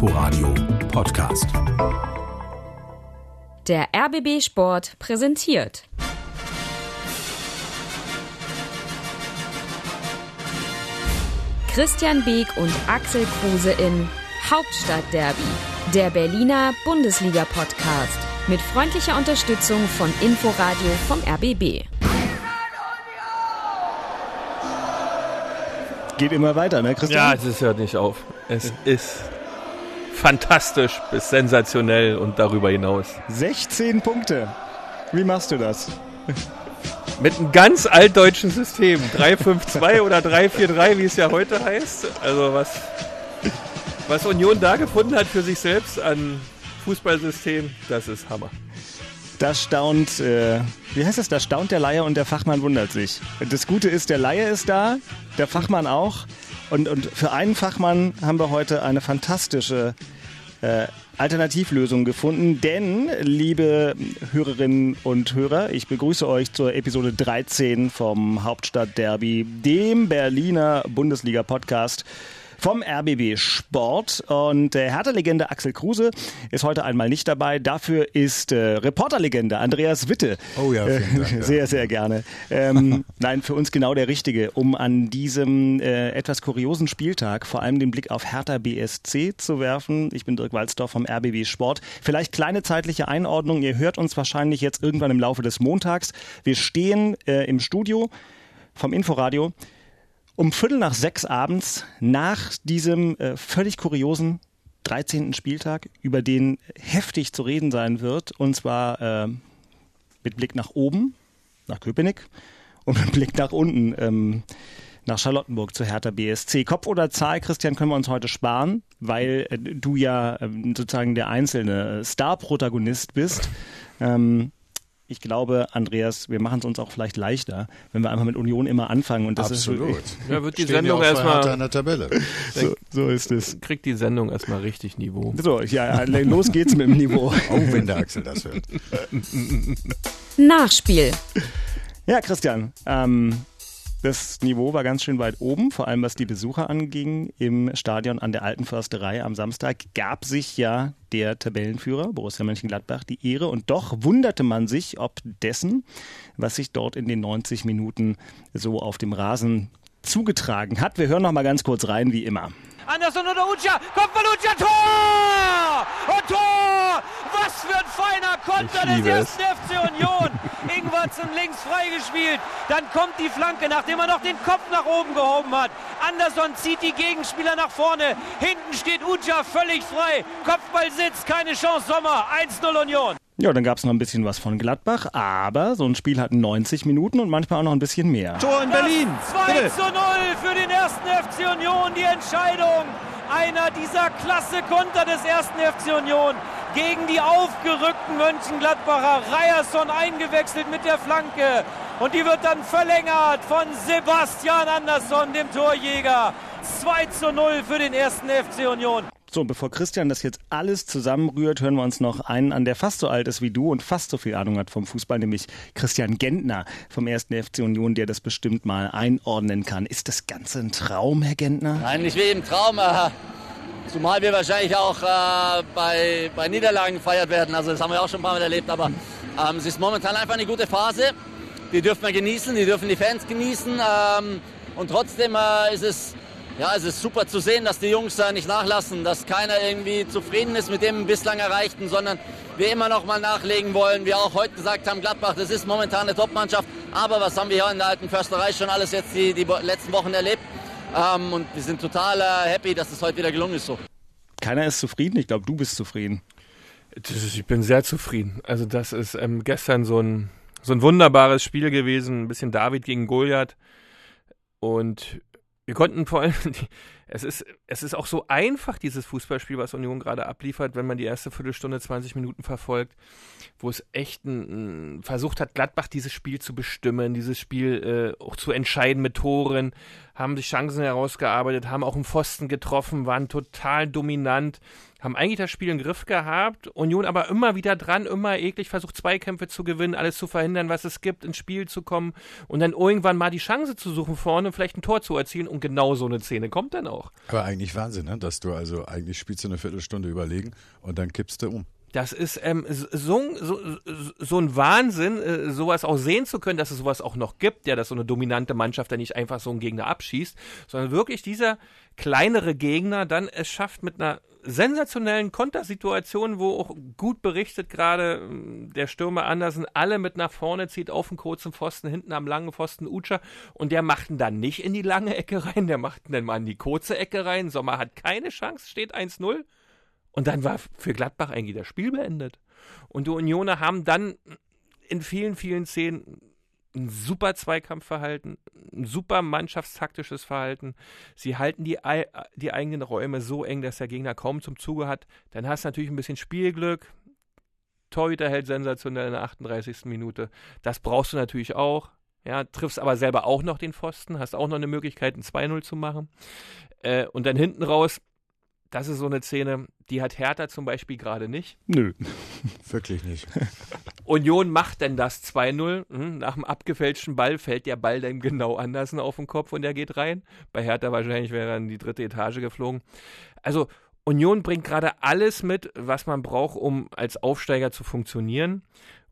Inforadio Podcast. Der RBB Sport präsentiert. Christian Beek und Axel Kruse in Hauptstadtderby, der Berliner Bundesliga-Podcast mit freundlicher Unterstützung von Inforadio vom RBB. Geht immer weiter, ne, Christian? Ja, es hört nicht auf. Es ist fantastisch bis sensationell und darüber hinaus. 16 Punkte. Wie machst du das? Mit einem ganz altdeutschen System. 3-5-2 oder 3-4-3, wie es ja heute heißt. Also was, was Union da gefunden hat für sich selbst an Fußballsystem, das ist Hammer. Da staunt, äh, wie heißt das? Da staunt der Laie und der Fachmann wundert sich. Das Gute ist, der Laie ist da, der Fachmann auch. Und, und für einen Fachmann haben wir heute eine fantastische äh, Alternativlösung gefunden. Denn, liebe Hörerinnen und Hörer, ich begrüße euch zur Episode 13 vom Hauptstadtderby, dem Berliner Bundesliga-Podcast vom RBB Sport. Und äh, Hertha-Legende Axel Kruse ist heute einmal nicht dabei. Dafür ist äh, Reporterlegende Andreas Witte. Oh ja, vielen Dank. sehr, sehr gerne. Ähm, nein, für uns genau der Richtige, um an diesem äh, etwas kuriosen Spieltag vor allem den Blick auf Hertha BSC zu werfen. Ich bin Dirk Walzdorf vom RBB Sport. Vielleicht kleine zeitliche Einordnung. Ihr hört uns wahrscheinlich jetzt irgendwann im Laufe des Montags. Wir stehen äh, im Studio vom Inforadio um Viertel nach sechs abends nach diesem äh, völlig kuriosen 13. Spieltag, über den heftig zu reden sein wird, und zwar äh, mit Blick nach oben, nach Köpenick, und mit Blick nach unten, ähm, nach Charlottenburg zu Hertha BSC. Kopf oder Zahl, Christian, können wir uns heute sparen, weil äh, du ja äh, sozusagen der einzelne Star-Protagonist bist. Ähm, ich glaube, Andreas, wir machen es uns auch vielleicht leichter, wenn wir einfach mit Union immer anfangen. Und das Absolut. Ist, ja, wird die Stehen Sendung auch erstmal. in der Tabelle. so, so ist es. Kriegt die Sendung erstmal richtig Niveau. So, ja, los geht's mit dem Niveau. Oh, wenn der Axel das hört. Nachspiel. Ja, Christian, ähm, das Niveau war ganz schön weit oben, vor allem was die Besucher anging. Im Stadion an der Alten Försterei am Samstag gab sich ja der Tabellenführer Borussia Mönchengladbach die Ehre und doch wunderte man sich ob dessen, was sich dort in den 90 Minuten so auf dem Rasen zugetragen hat. Wir hören noch mal ganz kurz rein, wie immer. Anderson oder Ucha, Kopfball Ucha, Tor! Und Tor! Was für ein feiner Konter des ersten FC Union. Ingwertsen links freigespielt. Dann kommt die Flanke, nachdem er noch den Kopf nach oben gehoben hat. Anderson zieht die Gegenspieler nach vorne. Hinten steht Ucha völlig frei. Kopfball sitzt, keine Chance, Sommer. 1-0 Union. Ja, dann gab es noch ein bisschen was von Gladbach, aber so ein Spiel hat 90 Minuten und manchmal auch noch ein bisschen mehr. Tor in Berlin. 2 zu 0 für den ersten FC Union. Die Entscheidung. Einer dieser klasse Konter des ersten FC Union gegen die aufgerückten Mönchengladbacher. Ryerson eingewechselt mit der Flanke. Und die wird dann verlängert von Sebastian Andersson, dem Torjäger. 2 zu 0 für den ersten FC Union. So, bevor Christian das jetzt alles zusammenrührt, hören wir uns noch einen an, der fast so alt ist wie du und fast so viel Ahnung hat vom Fußball, nämlich Christian Gentner vom 1. FC Union, der das bestimmt mal einordnen kann. Ist das Ganze ein Traum, Herr Gentner? Nein, nicht wie im Traum. Zumal wir wahrscheinlich auch äh, bei, bei Niederlagen gefeiert werden. Also das haben wir auch schon ein paar Mal erlebt. Aber ähm, es ist momentan einfach eine gute Phase. Die dürfen wir genießen, die dürfen die Fans genießen. Ähm, und trotzdem äh, ist es ja, es ist super zu sehen, dass die Jungs äh, nicht nachlassen, dass keiner irgendwie zufrieden ist mit dem bislang Erreichten, sondern wir immer noch mal nachlegen wollen. Wir auch heute gesagt haben, Gladbach, das ist momentan eine Top-Mannschaft. Aber was haben wir hier in der alten Försterei schon alles jetzt die, die letzten Wochen erlebt? Ähm, und wir sind total äh, happy, dass es heute wieder gelungen ist so. Keiner ist zufrieden. Ich glaube, du bist zufrieden. Das ist, ich bin sehr zufrieden. Also das ist ähm, gestern so ein, so ein wunderbares Spiel gewesen. Ein bisschen David gegen Goliath. Und wir konnten vor allem, es ist, es ist auch so einfach, dieses Fußballspiel, was Union gerade abliefert, wenn man die erste Viertelstunde, 20 Minuten verfolgt, wo es echt ein, versucht hat, Gladbach dieses Spiel zu bestimmen, dieses Spiel äh, auch zu entscheiden mit Toren, haben sich Chancen herausgearbeitet, haben auch einen Pfosten getroffen, waren total dominant, haben eigentlich das Spiel im Griff gehabt, Union aber immer wieder dran, immer eklig versucht, Zweikämpfe zu gewinnen, alles zu verhindern, was es gibt, ins Spiel zu kommen und dann irgendwann mal die Chance zu suchen vorne, vielleicht ein Tor zu erzielen und genau so eine Szene kommt dann auch. auch. Aber eigentlich Wahnsinn, ne? dass du also eigentlich spielst du eine Viertelstunde überlegen und dann kippst du um. Das ist ähm, so, so, so ein Wahnsinn, äh, sowas auch sehen zu können, dass es sowas auch noch gibt, ja, dass so eine dominante Mannschaft da nicht einfach so einen Gegner abschießt, sondern wirklich dieser kleinere Gegner dann es schafft mit einer sensationellen Kontersituation, wo auch gut berichtet gerade ähm, der Stürmer Andersen alle mit nach vorne zieht auf den kurzen Pfosten, hinten am langen Pfosten Utscher und der macht ihn dann nicht in die lange Ecke rein, der macht ihn dann mal in die kurze Ecke rein. Sommer hat keine Chance, steht 1-0 und dann war für Gladbach eigentlich das Spiel beendet. Und die Unioner haben dann in vielen, vielen Szenen ein super Zweikampfverhalten, ein super mannschaftstaktisches Verhalten. Sie halten die, die eigenen Räume so eng, dass der Gegner kaum zum Zuge hat. Dann hast du natürlich ein bisschen Spielglück. Torhüter hält sensationell in der 38. Minute. Das brauchst du natürlich auch. Ja, triffst aber selber auch noch den Pfosten, hast auch noch eine Möglichkeit, ein 2-0 zu machen. Äh, und dann hinten raus das ist so eine Szene, die hat Hertha zum Beispiel gerade nicht. Nö. Wirklich nicht. Union macht denn das 2-0. Hm, nach dem abgefälschten Ball fällt der Ball dann genau anders auf den Kopf und der geht rein. Bei Hertha wahrscheinlich wäre er in die dritte Etage geflogen. Also Union bringt gerade alles mit, was man braucht, um als Aufsteiger zu funktionieren.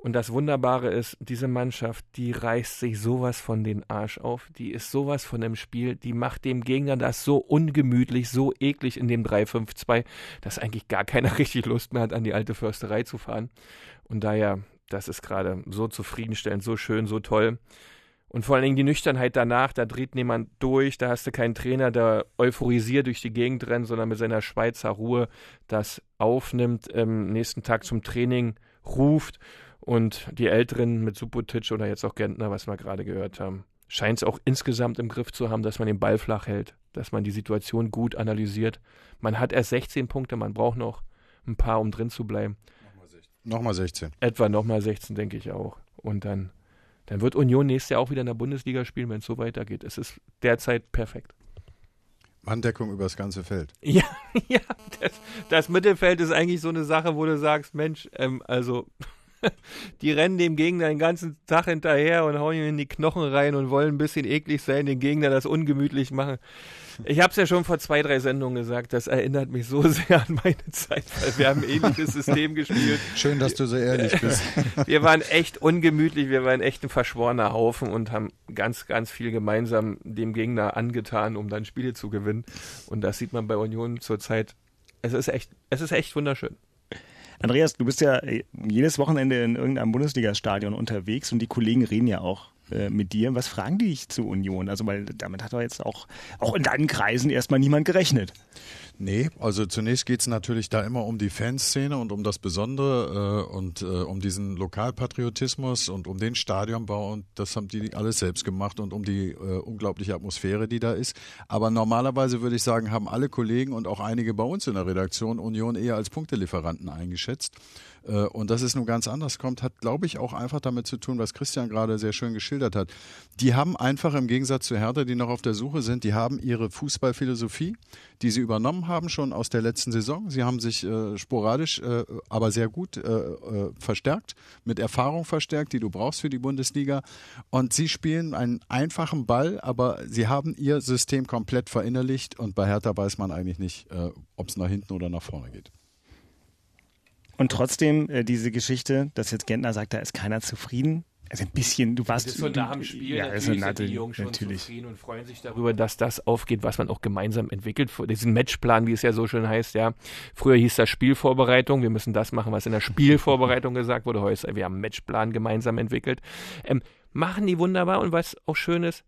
Und das Wunderbare ist, diese Mannschaft, die reißt sich sowas von den Arsch auf. Die ist sowas von dem Spiel. Die macht dem Gegner das so ungemütlich, so eklig in dem 3-5-2, dass eigentlich gar keiner richtig Lust mehr hat, an die alte Försterei zu fahren. Und daher, das ist gerade so zufriedenstellend, so schön, so toll. Und vor allen Dingen die Nüchternheit danach, da dreht niemand durch, da hast du keinen Trainer, der euphorisiert durch die Gegend rennt, sondern mit seiner Schweizer Ruhe das aufnimmt, ähm, nächsten Tag zum Training ruft und die Älteren mit Subotic oder jetzt auch Gentner, was wir gerade gehört haben, scheint es auch insgesamt im Griff zu haben, dass man den Ball flach hält, dass man die Situation gut analysiert. Man hat erst 16 Punkte, man braucht noch ein paar, um drin zu bleiben. Nochmal 16. Etwa nochmal 16, denke ich auch. Und dann, dann wird Union nächstes Jahr auch wieder in der Bundesliga spielen, wenn es so weitergeht. Es ist derzeit perfekt. Manndeckung über das ganze Feld. Ja, ja, das, das Mittelfeld ist eigentlich so eine Sache, wo du sagst, Mensch, ähm, also die rennen dem Gegner den ganzen Tag hinterher und hauen ihm in die Knochen rein und wollen ein bisschen eklig sein, den Gegner das ungemütlich machen. Ich habe es ja schon vor zwei, drei Sendungen gesagt, das erinnert mich so sehr an meine Zeit, weil wir haben ein ähnliches System gespielt. Schön, dass du so ehrlich bist. Wir waren echt ungemütlich, wir waren echt ein verschworener Haufen und haben ganz, ganz viel gemeinsam dem Gegner angetan, um dann Spiele zu gewinnen. Und das sieht man bei Union zurzeit. Es ist echt, es ist echt wunderschön. Andreas, du bist ja äh, jedes Wochenende in irgendeinem Bundesligastadion unterwegs und die Kollegen reden ja auch äh, mit dir. Was fragen die dich zu Union? Also, weil damit hat doch jetzt auch, auch in deinen Kreisen erstmal niemand gerechnet. Nee, also zunächst geht es natürlich da immer um die Fanszene und um das Besondere äh, und äh, um diesen Lokalpatriotismus und um den Stadionbau und das haben die alles selbst gemacht und um die äh, unglaubliche Atmosphäre, die da ist. Aber normalerweise würde ich sagen, haben alle Kollegen und auch einige bei uns in der Redaktion Union eher als Punktelieferanten eingeschätzt. Äh, und das ist nun ganz anders kommt, hat, glaube ich, auch einfach damit zu tun, was Christian gerade sehr schön geschildert hat. Die haben einfach im Gegensatz zu Hertha, die noch auf der Suche sind, die haben ihre Fußballphilosophie, die sie übernommen haben schon aus der letzten Saison. Sie haben sich äh, sporadisch, äh, aber sehr gut äh, äh verstärkt, mit Erfahrung verstärkt, die du brauchst für die Bundesliga. Und sie spielen einen einfachen Ball, aber sie haben ihr System komplett verinnerlicht und bei Hertha weiß man eigentlich nicht, äh, ob es nach hinten oder nach vorne geht. Und trotzdem äh, diese Geschichte, dass jetzt Gentner sagt, da ist keiner zufrieden. Also ein bisschen, du warst. Das ist so nach dem Spiel, ja, natürlich sind die Jungs schon natürlich. zufrieden und freuen sich darüber, dass das aufgeht, was man auch gemeinsam entwickelt. Diesen Matchplan, wie es ja so schön heißt, ja. Früher hieß das Spielvorbereitung, wir müssen das machen, was in der Spielvorbereitung gesagt wurde. Heute, wir haben einen Matchplan gemeinsam entwickelt. Ähm, machen die wunderbar und was auch schön ist,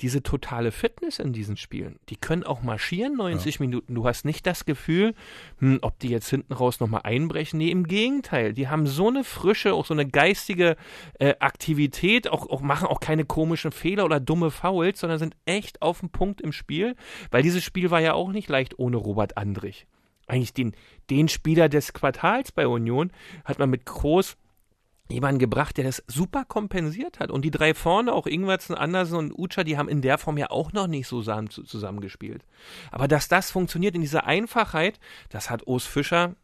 diese totale Fitness in diesen Spielen. Die können auch marschieren 90 ja. Minuten. Du hast nicht das Gefühl, hm, ob die jetzt hinten raus nochmal einbrechen. Nee, im Gegenteil. Die haben so eine frische, auch so eine geistige äh, Aktivität, auch, auch machen auch keine komischen Fehler oder dumme Fouls, sondern sind echt auf dem Punkt im Spiel. Weil dieses Spiel war ja auch nicht leicht ohne Robert Andrich. Eigentlich den, den Spieler des Quartals bei Union hat man mit Groß jemanden gebracht, der das super kompensiert hat. Und die drei vorne, auch Ingwertsen, Andersen und Ucha, die haben in der Form ja auch noch nicht so zusammengespielt. Aber dass das funktioniert in dieser Einfachheit, das hat Urs Fischer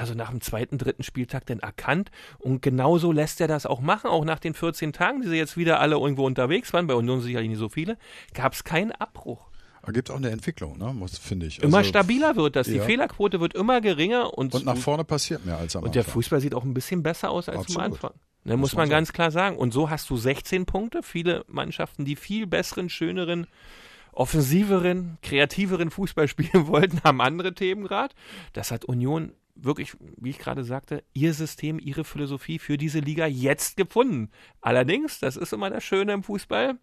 also nach dem zweiten, dritten Spieltag denn erkannt. Und genauso lässt er das auch machen. Auch nach den 14 Tagen, die sie jetzt wieder alle irgendwo unterwegs waren, bei Union sicherlich nicht so viele, gab es keinen Abbruch. Ergibt auch eine Entwicklung, ne? muss finde ich. Immer Also- stabiler wird das. Die ja. Fehlerquote wird immer geringer und, Und nach vorne passiert mehr als am und der Anfang. Fußball sieht auch ein bisschen besser aus als Absolut. am Anfang. Ne, muss, Muss man man ganz klar sagen. Und so hast du 16 Punkte. Viele Mannschaften, die viel besseren, schöneren, offensiveren, kreativeren Fußball spielen wollten, haben andere Themen gerade. Das hat Union wirklich, wie ich gerade sagte, ihr System, ihre Philosophie für diese Liga jetzt gefunden. Allerdings, das ist immer das Schöne im Fußball,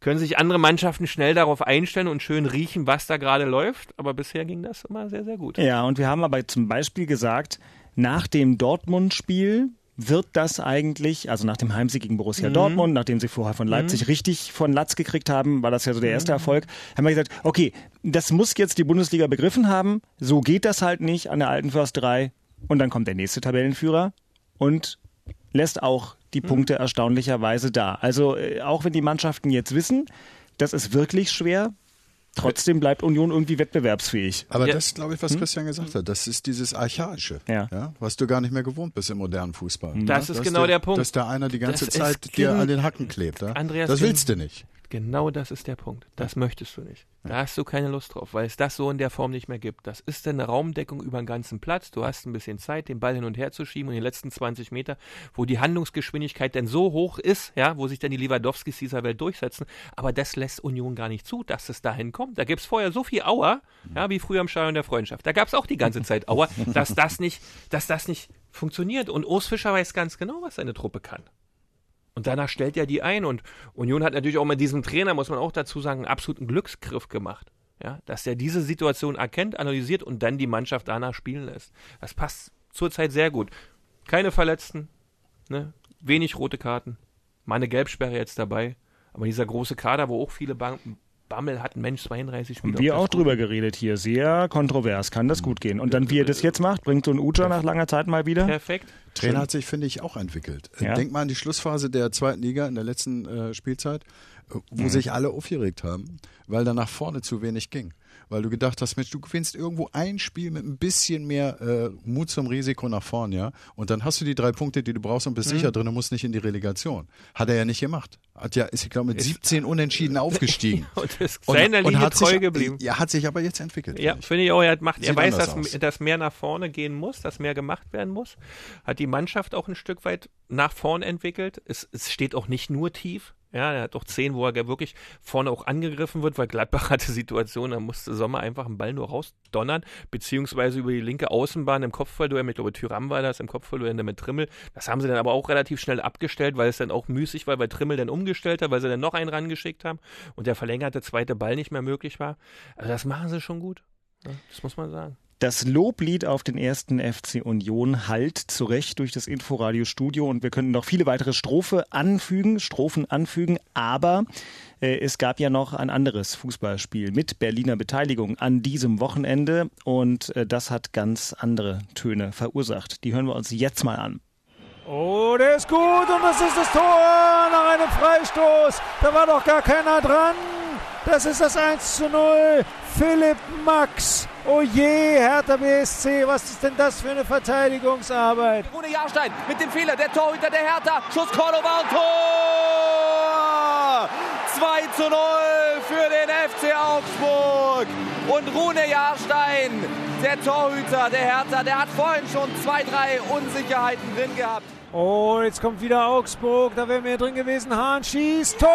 können sich andere Mannschaften schnell darauf einstellen und schön riechen, was da gerade läuft. Aber bisher ging das immer sehr, sehr gut. Ja, und wir haben aber zum Beispiel gesagt, nach dem Dortmund-Spiel wird das eigentlich, also nach dem Heimsieg gegen Borussia Dortmund, nachdem sie vorher von Leipzig richtig von Latz gekriegt haben, war das ja so der erste Erfolg, haben wir gesagt, okay, das muss jetzt die Bundesliga begriffen haben, so geht das halt nicht an der alten Försterei. Und dann kommt der nächste Tabellenführer und lässt auch die Punkte erstaunlicherweise da. Also äh, auch wenn die Mannschaften jetzt wissen, das ist wirklich schwer, trotzdem bleibt Union irgendwie wettbewerbsfähig. Aber Ja. das ist, glaube ich, was Christian gesagt hat. Das ist dieses Archaische, Ja. was du gar nicht mehr gewohnt bist im modernen Fußball. Das Ja, ist dass genau der Punkt. Dass da einer die ganze Das Zeit dir gen- an den Hacken klebt. Ja? Andreas, das willst du nicht. Genau das ist der Punkt. Das möchtest du nicht. Da hast du keine Lust drauf, weil es das so in der Form nicht mehr gibt. Das ist eine Raumdeckung über den ganzen Platz. Du hast ein bisschen Zeit, den Ball hin und her zu schieben und die letzten 20 Meter, wo die Handlungsgeschwindigkeit denn so hoch ist, ja, wo sich dann die Lewandowskis dieser Welt durchsetzen. Aber das lässt Union gar nicht zu, dass es dahin kommt. Da gibt es vorher so viel Auer, ja, wie früher im Stadion der Freundschaft. Da gab es auch die ganze Zeit Auer, dass das nicht, dass das nicht funktioniert. Und Urs Fischer weiß ganz genau, was seine Truppe kann. Und danach stellt er die ein. Und Union hat natürlich auch mit diesem Trainer, muss man auch dazu sagen, einen absoluten Glücksgriff gemacht. Ja, dass er diese Situation erkennt, analysiert und dann die Mannschaft danach spielen lässt. Das passt zurzeit sehr gut. Keine Verletzten, ne? wenig rote Karten, mal eine Gelbsperre jetzt dabei. Aber dieser große Kader, wo auch viele Bam Bammel hatten, Mensch, 32 Spieler. Wir auch drüber geredet hier. Sehr kontrovers. Kann das gut gehen? Und dann, wie er das jetzt macht, bringt so ein Uja nach langer Zeit mal wieder. Perfekt. Trainer hat sich, finde ich, auch entwickelt. Äh, Ja. Denk mal an die Schlussphase der zweiten Liga in der letzten äh, Spielzeit, äh, wo sich alle aufgeregt haben, weil da nach vorne zu wenig ging. Weil du gedacht hast, Mensch, du gewinnst irgendwo ein Spiel mit ein bisschen mehr äh, Mut zum Risiko nach vorn, ja. Und dann hast du die drei Punkte, die du brauchst und bist sicher drin und musst nicht in die Relegation. Hat er ja nicht gemacht. Hat ja, ist, ich glaube, mit 17 Unentschieden aufgestiegen. Und ist seiner Linie hat treu sich, geblieben. Ja, hat sich aber jetzt entwickelt. Ja, finde ich. auch. Er, hat, macht, er weiß, dass, aus. dass mehr nach vorne gehen muss, dass mehr gemacht werden muss. Hat die Mannschaft auch ein Stück weit nach vorn entwickelt. Es, es steht auch nicht nur tief. Ja, er hat doch zehn, wo er wirklich vorne auch angegriffen wird, weil Gladbach hatte Situation, da musste Sommer einfach einen Ball nur rausdonnern, beziehungsweise über die linke Außenbahn im Kopfballduell, ich glaube Tyram war das, im Kopfballduell mit Trimmel. Das haben sie dann aber auch relativ schnell abgestellt, weil es dann auch müßig war, weil Trimmel dann umgestellt hat, weil sie dann noch einen rangeschickt haben und der verlängerte zweite Ball nicht mehr möglich war. Also das machen sie schon gut. Ja, das muss man sagen. Das Loblied auf den ersten FC Union hallt zu Recht durch das Inforadio-Studio und wir könnten noch viele weitere Strophe anfügen, Strophen anfügen, aber äh, es gab ja noch ein anderes Fußballspiel mit Berliner Beteiligung an diesem Wochenende und äh, das hat ganz andere Töne verursacht. Die hören wir uns jetzt mal an. Oh, der ist gut und das ist das Tor nach einem Freistoß. Da war doch gar keiner dran. Das ist das 1 zu 0. Philipp Max. Oh je, Hertha BSC, was ist denn das für eine Verteidigungsarbeit? Rune Jahrstein mit dem Fehler, der Torhüter der Hertha, Schuss Cordoba und Tor! 2 zu 0 für den FC Augsburg. Und Rune Jahrstein, der Torhüter der Hertha, der hat vorhin schon zwei, drei Unsicherheiten drin gehabt. Oh, jetzt kommt wieder Augsburg. Da wäre mehr drin gewesen. Hahn schießt. Tor!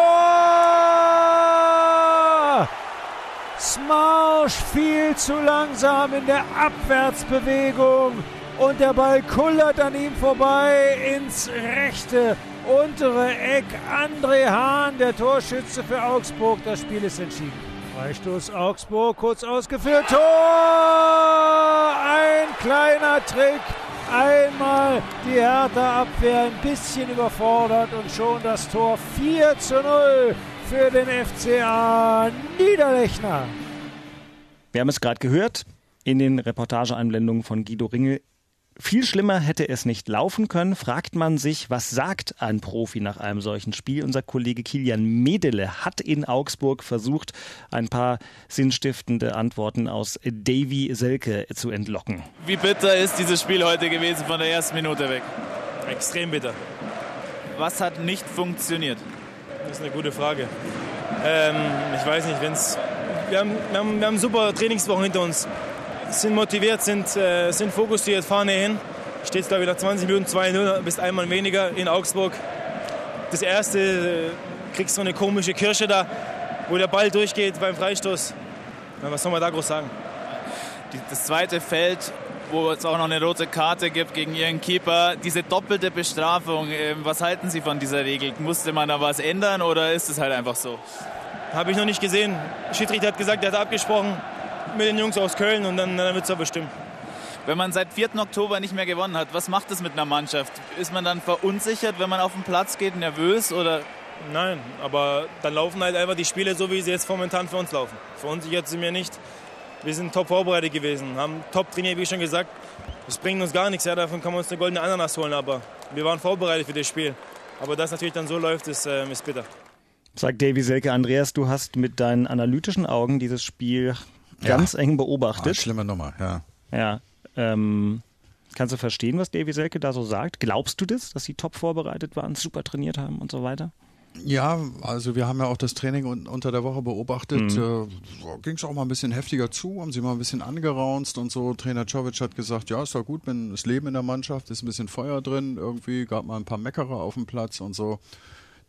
Smarsch viel zu langsam in der Abwärtsbewegung. Und der Ball kullert an ihm vorbei ins rechte untere Eck. André Hahn, der Torschütze für Augsburg. Das Spiel ist entschieden. Freistoß Augsburg, kurz ausgeführt. Tor! Ein kleiner Trick. Einmal die Hertha-Abwehr ein bisschen überfordert und schon das Tor 4 zu 0 für den FCA Niederlechner. Wir haben es gerade gehört in den Reportageeinblendungen von Guido Ringel. Viel schlimmer hätte es nicht laufen können, fragt man sich, was sagt ein Profi nach einem solchen Spiel? Unser Kollege Kilian Medele hat in Augsburg versucht, ein paar sinnstiftende Antworten aus Davy Selke zu entlocken. Wie bitter ist dieses Spiel heute gewesen von der ersten Minute weg? Extrem bitter. Was hat nicht funktioniert? Das ist eine gute Frage. Ähm, ich weiß nicht, wenn es wir haben, wir haben, wir haben super Trainingswochen hinter uns. Sind motiviert, sind, äh, sind fokussiert, fahren hin. Steht es, glaube ich, nach 20 Minuten 2-0, bist einmal weniger in Augsburg. Das erste, äh, kriegst du eine komische Kirsche da, wo der Ball durchgeht beim Freistoß. Ja, was soll man da groß sagen? Die, das zweite Feld, wo es auch noch eine rote Karte gibt gegen ihren Keeper. Diese doppelte Bestrafung, äh, was halten Sie von dieser Regel? Musste man da was ändern oder ist es halt einfach so? Habe ich noch nicht gesehen. Schiedsrichter hat gesagt, er hat abgesprochen mit den Jungs aus Köln und dann, dann wird es ja bestimmt. Wenn man seit 4. Oktober nicht mehr gewonnen hat, was macht das mit einer Mannschaft? Ist man dann verunsichert, wenn man auf den Platz geht, nervös oder Nein, aber dann laufen halt einfach die Spiele so, wie sie jetzt momentan für uns laufen. Verunsichert sind wir nicht. Wir sind top vorbereitet gewesen, haben top trainiert, wie schon gesagt. Das bringt uns gar nichts, ja, davon kann man uns eine goldene Ananas holen, aber wir waren vorbereitet für das Spiel. Aber dass natürlich dann so läuft, ist, äh, ist bitter. Sagt Davy Selke. Andreas, du hast mit deinen analytischen Augen dieses Spiel ganz ja. eng beobachtet. Ah, schlimme Nummer, ja. Ja. Ähm, kannst du verstehen, was Davy Selke da so sagt? Glaubst du das, dass sie top vorbereitet waren, super trainiert haben und so weiter? Ja, also wir haben ja auch das Training unter der Woche beobachtet. Mhm. Äh, Ging es auch mal ein bisschen heftiger zu, haben sie mal ein bisschen angeraunzt und so. Trainer Czovic hat gesagt, ja, ist doch gut, wenn das Leben in der Mannschaft ist ein bisschen Feuer drin. Irgendwie gab mal ein paar Meckerer auf dem Platz und so.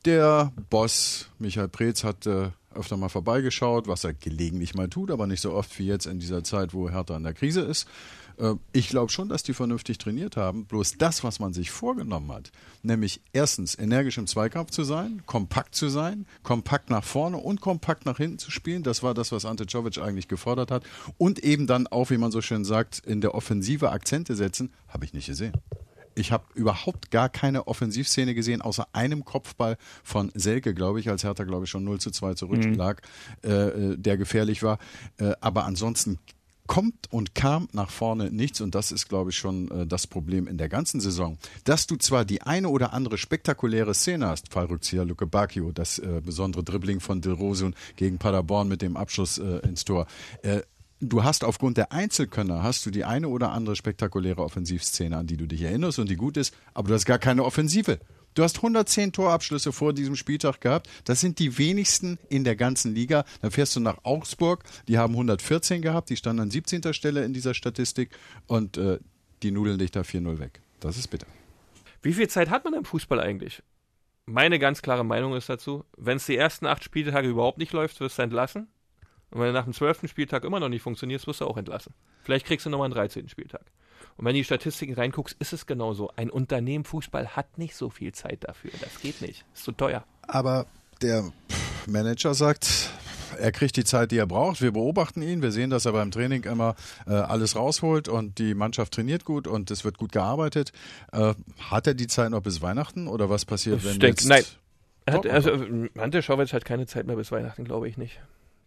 Der Boss Michael Preetz hat äh, öfter mal vorbeigeschaut, was er gelegentlich mal tut, aber nicht so oft wie jetzt in dieser Zeit, wo Hertha in der Krise ist. Äh, ich glaube schon, dass die vernünftig trainiert haben. Bloß das, was man sich vorgenommen hat, nämlich erstens energisch im Zweikampf zu sein, kompakt zu sein, kompakt nach vorne und kompakt nach hinten zu spielen, das war das, was Ante Czovic eigentlich gefordert hat. Und eben dann auch, wie man so schön sagt, in der Offensive Akzente setzen, habe ich nicht gesehen. Ich habe überhaupt gar keine Offensivszene gesehen, außer einem Kopfball von Selke, glaube ich, als Hertha, glaube ich, schon 0 zu 2 zurücklag, mhm. äh, der gefährlich war. Äh, aber ansonsten kommt und kam nach vorne nichts und das ist, glaube ich, schon äh, das Problem in der ganzen Saison. Dass du zwar die eine oder andere spektakuläre Szene hast, Fallrückzieher Luke Bacchio, das äh, besondere Dribbling von De Rosun gegen Paderborn mit dem Abschluss äh, ins Tor, äh, du hast aufgrund der Einzelkönner hast du die eine oder andere spektakuläre Offensivszene, an die du dich erinnerst und die gut ist, aber du hast gar keine Offensive. Du hast 110 Torabschlüsse vor diesem Spieltag gehabt. Das sind die wenigsten in der ganzen Liga. Dann fährst du nach Augsburg. Die haben 114 gehabt. Die standen an 17. Stelle in dieser Statistik. Und äh, die nudeln dich da 4-0 weg. Das ist bitter. Wie viel Zeit hat man im Fußball eigentlich? Meine ganz klare Meinung ist dazu, wenn es die ersten acht Spieltage überhaupt nicht läuft, wirst du entlassen. Und wenn du nach dem zwölften Spieltag immer noch nicht funktionierst, wirst du auch entlassen. Vielleicht kriegst du nochmal einen 13. Spieltag. Und wenn du die Statistiken reinguckst, ist es genauso. Ein Unternehmen Fußball hat nicht so viel Zeit dafür. Das geht nicht. Ist zu teuer. Aber der Manager sagt, er kriegt die Zeit, die er braucht. Wir beobachten ihn. Wir sehen, dass er beim Training immer äh, alles rausholt und die Mannschaft trainiert gut und es wird gut gearbeitet. Äh, hat er die Zeit noch bis Weihnachten oder was passiert, ich wenn denk, jetzt Nein. Hat, also, Ante Schauwitz hat keine Zeit mehr bis Weihnachten, glaube ich nicht.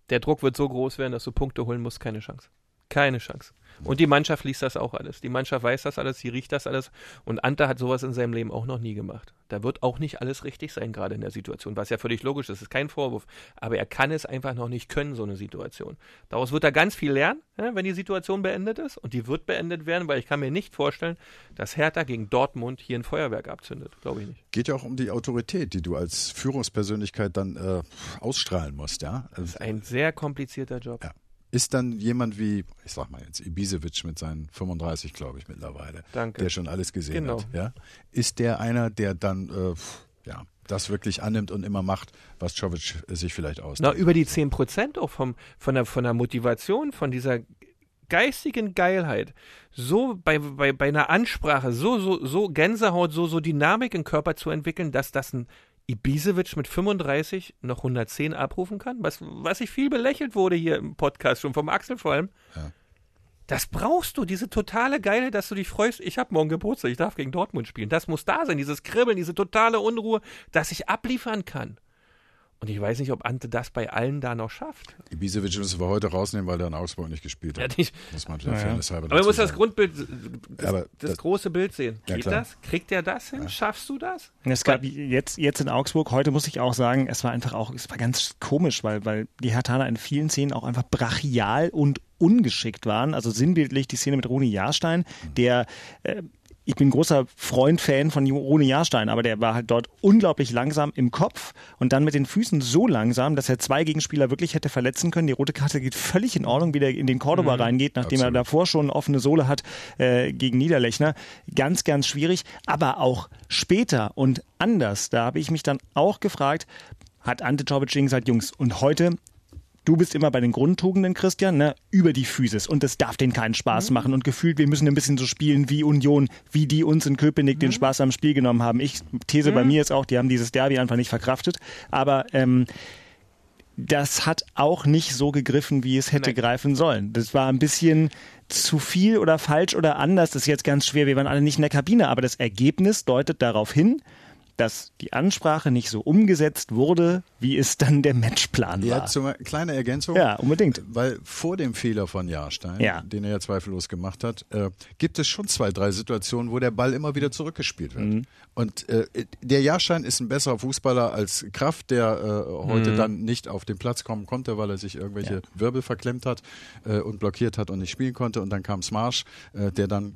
Der Druck wird so groß werden, dass du Punkte holen musst. Keine Chance. Keine Chance. Und die Mannschaft liest das auch alles. Die Mannschaft weiß das alles, sie riecht das alles. Und Ante hat sowas in seinem Leben auch noch nie gemacht. Da wird auch nicht alles richtig sein, gerade in der Situation, was ja völlig logisch ist. Das ist kein Vorwurf. Aber er kann es einfach noch nicht können, so eine Situation. Daraus wird er ganz viel lernen, ja, wenn die Situation beendet ist. Und die wird beendet werden, weil ich kann mir nicht vorstellen, dass Hertha gegen Dortmund hier ein Feuerwerk abzündet. Glaube ich nicht. Geht ja auch um die Autorität, die du als Führungspersönlichkeit dann äh, ausstrahlen musst, ja? Das ist ein sehr komplizierter Job. Ja ist dann jemand wie, ich sag mal jetzt, Ibisevic mit seinen 35, glaube ich, mittlerweile, Danke. der schon alles gesehen genau. hat. Ja? Ist der einer, der dann äh, ja, das wirklich annimmt und immer macht, was Czovic sich vielleicht ausdenkt? Na, über die 10 Prozent auch vom, von, der, von der Motivation, von dieser geistigen Geilheit, so bei, bei, bei einer Ansprache, so, so, so Gänsehaut, so, so Dynamik im Körper zu entwickeln, dass das ein Ibisevic mit 35 noch 110 abrufen kann, was, was ich viel belächelt wurde hier im Podcast, schon vom Axel vor allem. Ja. Das brauchst du, diese totale Geile, dass du dich freust, ich habe morgen Geburtstag, ich darf gegen Dortmund spielen. Das muss da sein, dieses Kribbeln, diese totale Unruhe, dass ich abliefern kann. Und ich weiß nicht, ob Ante das bei allen da noch schafft. Ibisevic müssen wir heute rausnehmen, weil er in Augsburg nicht gespielt hat. Ja, nicht. Muss man ja, ja. Aber man muss das Grundbild, das, das, das, große Bild sehen. Geht ja, das? Kriegt er das hin? Schaffst du das? Es gab jetzt, jetzt in Augsburg, heute muss ich auch sagen, es war einfach auch, es war ganz komisch, weil, weil die Hertaner in vielen Szenen auch einfach brachial und ungeschickt waren. Also sinnbildlich die Szene mit Roni Jahrstein, der äh, ich bin großer Freund, Fan von Rune Jahrstein, aber der war halt dort unglaublich langsam im Kopf und dann mit den Füßen so langsam, dass er zwei Gegenspieler wirklich hätte verletzen können. Die rote Karte geht völlig in Ordnung, wie der in den Cordoba mhm, reingeht, nachdem absolut. er davor schon eine offene Sohle hat äh, gegen Niederlechner. Ganz, ganz schwierig, aber auch später und anders. Da habe ich mich dann auch gefragt, hat Ante Tobic gesagt, Jungs, und heute du bist immer bei den Grundtugenden, Christian, ne, über die Physis. Und das darf denen keinen Spaß mhm. machen. Und gefühlt, wir müssen ein bisschen so spielen wie Union, wie die uns in Köpenick mhm. den Spaß am Spiel genommen haben. Ich These mhm. bei mir ist auch, die haben dieses Derby einfach nicht verkraftet. Aber ähm, das hat auch nicht so gegriffen, wie es hätte Nein. greifen sollen. Das war ein bisschen zu viel oder falsch oder anders. Das ist jetzt ganz schwer. Wir waren alle nicht in der Kabine, aber das Ergebnis deutet darauf hin, dass die Ansprache nicht so umgesetzt wurde, wie es dann der Matchplan war. Ja, zum, kleine Ergänzung. Ja, unbedingt. Weil vor dem Fehler von Jahrstein, ja. den er ja zweifellos gemacht hat, äh, gibt es schon zwei, drei Situationen, wo der Ball immer wieder zurückgespielt wird. Mhm. Und äh, der Jahrstein ist ein besserer Fußballer als Kraft, der äh, heute mhm. dann nicht auf den Platz kommen konnte, weil er sich irgendwelche ja. Wirbel verklemmt hat äh, und blockiert hat und nicht spielen konnte. Und dann kam Smarsch, äh, der dann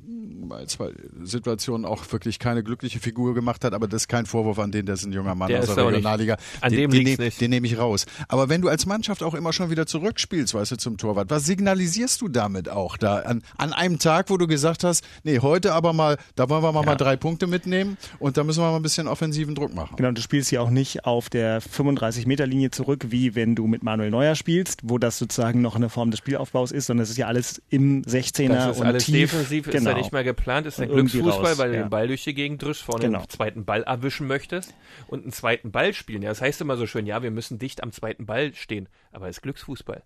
bei zwei Situationen auch wirklich keine glückliche Figur gemacht hat, aber das ist kein Vorwurf an den, der ist ein junger Mann der aus der Regionalliga. An den, dem den, den, den nehme ich raus. Aber wenn du als Mannschaft auch immer schon wieder zurückspielst, weißt du, zum Torwart, was signalisierst du damit auch da? An, an einem Tag, wo du gesagt hast, nee, heute aber mal, da wollen wir mal, ja. mal drei Punkte mitnehmen und da müssen wir mal ein bisschen offensiven Druck machen. Genau, du spielst ja auch nicht auf der 35-Meter-Linie zurück, wie wenn du mit Manuel Neuer spielst, wo das sozusagen noch eine Form des Spielaufbaus ist, sondern es ist ja alles im 16er das ist und alles tief. defensiv, genau. ist ja genau. nicht mehr geplant, ist ein Glücksfußball, raus, weil du ja. den Ball durch die Gegend drischst, vorne genau. den zweiten Ball erwischen möchtest und einen zweiten Ball spielen. Ja, das heißt immer so schön, ja, wir müssen dicht am zweiten Ball stehen, aber es ist Glücksfußball.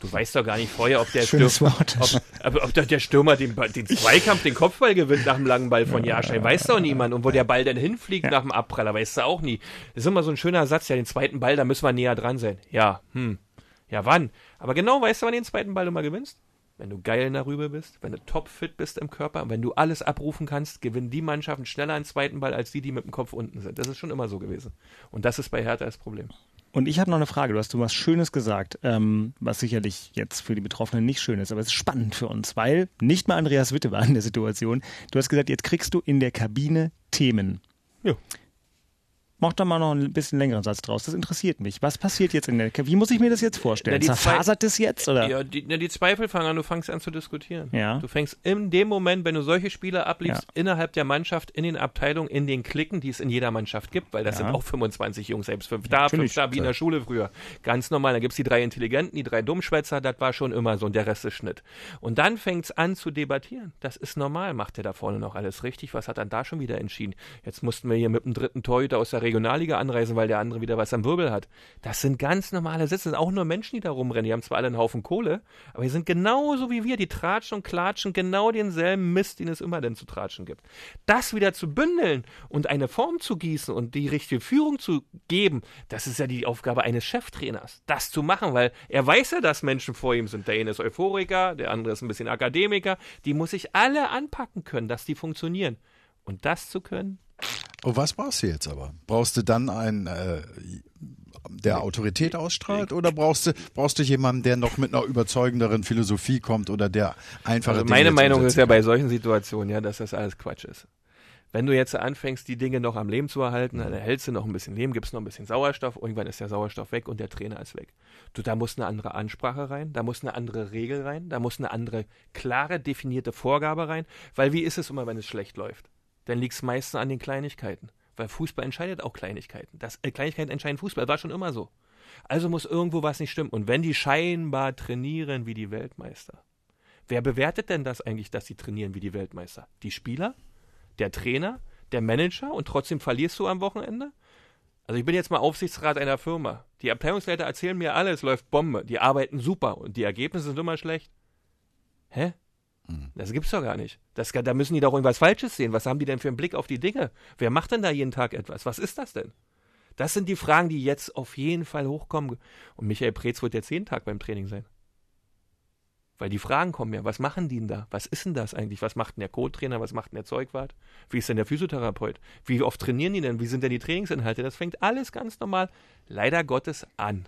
Du weißt doch gar nicht vorher, ob der, Stürmer, ob, ob, ob, der Stürmer den, den Zweikampf, den Kopfball gewinnt nach dem langen Ball von Jahrstein. Weiß doch niemand. Und wo der Ball denn hinfliegt ja. nach dem Abpraller, weißt du auch nie. Das ist immer so ein schöner Satz, ja, den zweiten Ball, da müssen wir näher dran sein. Ja, hm. Ja, wann? Aber genau, weißt du, wann du den zweiten Ball immer gewinnst? Wenn du geil in der Rübe bist, wenn du topfit bist im Körper, wenn du alles abrufen kannst, gewinnen die Mannschaften schneller einen zweiten Ball als die, die mit dem Kopf unten sind. Das ist schon immer so gewesen. Und das ist bei Hertha das Problem. Und ich habe noch eine Frage. Du hast du was Schönes gesagt, ähm, was sicherlich jetzt für die Betroffenen nicht schön ist, aber es ist spannend für uns, weil nicht mal Andreas Witte war in der Situation. Du hast gesagt, jetzt kriegst du in der Kabine Themen. Ja. Mach da mal noch ein bisschen längeren Satz draus. Das interessiert mich. Was passiert jetzt in der Wie muss ich mir das jetzt vorstellen? Na, Zerfasert das jetzt? Oder? Ja, die, na, die Zweifel fangen an, du fängst an zu diskutieren. Ja. Du fängst in dem Moment, wenn du solche Spieler abliefst, ja. innerhalb der Mannschaft, in den Abteilungen, in den Klicken, die es in jeder Mannschaft gibt, weil das ja. sind auch 25 Jungs, selbst fünf da, fünf da, wie in der Schule früher. Ganz normal. Da gibt es die drei Intelligenten, die drei Dummschwätzer, das war schon immer so und der Rest ist Schnitt. Und dann fängt es an zu debattieren. Das ist normal. Macht der da vorne noch alles richtig? Was hat dann da schon wieder entschieden? Jetzt mussten wir hier mit dem dritten Torhüter aus der Regionalliga anreisen weil der andere wieder was am Wirbel hat. Das sind ganz normale Sitze. Sind auch nur Menschen, die da rumrennen. Die haben zwar alle einen Haufen Kohle, aber die sind genauso wie wir. Die tratschen und klatschen genau denselben Mist, den es immer denn zu tratschen gibt. Das wieder zu bündeln und eine Form zu gießen und die richtige Führung zu geben, das ist ja die Aufgabe eines Cheftrainers. Das zu machen, weil er weiß ja, dass Menschen vor ihm sind. Der eine ist Euphoriker, der andere ist ein bisschen Akademiker. Die muss sich alle anpacken können, dass die funktionieren. Und das zu können, Oh, was brauchst du jetzt aber? Brauchst du dann einen, äh, der Autorität ausstrahlt oder brauchst du, brauchst du jemanden, der noch mit einer überzeugenderen Philosophie kommt oder der einfache also Meine Meinung ist ja bei solchen Situationen, ja, dass das alles Quatsch ist. Wenn du jetzt anfängst, die Dinge noch am Leben zu erhalten, dann erhältst du noch ein bisschen Leben, gibst noch ein bisschen Sauerstoff, irgendwann ist der Sauerstoff weg und der Trainer ist weg. Du, da muss eine andere Ansprache rein, da muss eine andere Regel rein, da muss eine andere, klare, definierte Vorgabe rein, weil wie ist es immer, wenn es schlecht läuft? Dann liegt es meistens an den Kleinigkeiten. Weil Fußball entscheidet auch Kleinigkeiten. Das, äh, Kleinigkeiten entscheiden Fußball, war schon immer so. Also muss irgendwo was nicht stimmen. Und wenn die scheinbar trainieren wie die Weltmeister, wer bewertet denn das eigentlich, dass sie trainieren wie die Weltmeister? Die Spieler? Der Trainer? Der Manager? Und trotzdem verlierst du am Wochenende? Also ich bin jetzt mal Aufsichtsrat einer Firma. Die Abteilungsleiter erzählen mir alles läuft Bombe. Die arbeiten super und die Ergebnisse sind immer schlecht. Hä? Mhm. Das gibt's doch gar nicht. Das, da müssen die doch irgendwas Falsches sehen. Was haben die denn für einen Blick auf die Dinge? Wer macht denn da jeden Tag etwas? Was ist das denn? Das sind die Fragen, die jetzt auf jeden Fall hochkommen. Und Michael Preetz wird jetzt jeden Tag beim Training sein. Weil die Fragen kommen ja, was machen die denn da? Was ist denn das eigentlich? Was macht denn der Co-Trainer? Was macht denn der Zeugwart? Wie ist denn der Physiotherapeut? Wie oft trainieren die denn? Wie sind denn die Trainingsinhalte? Das fängt alles ganz normal, leider Gottes, an.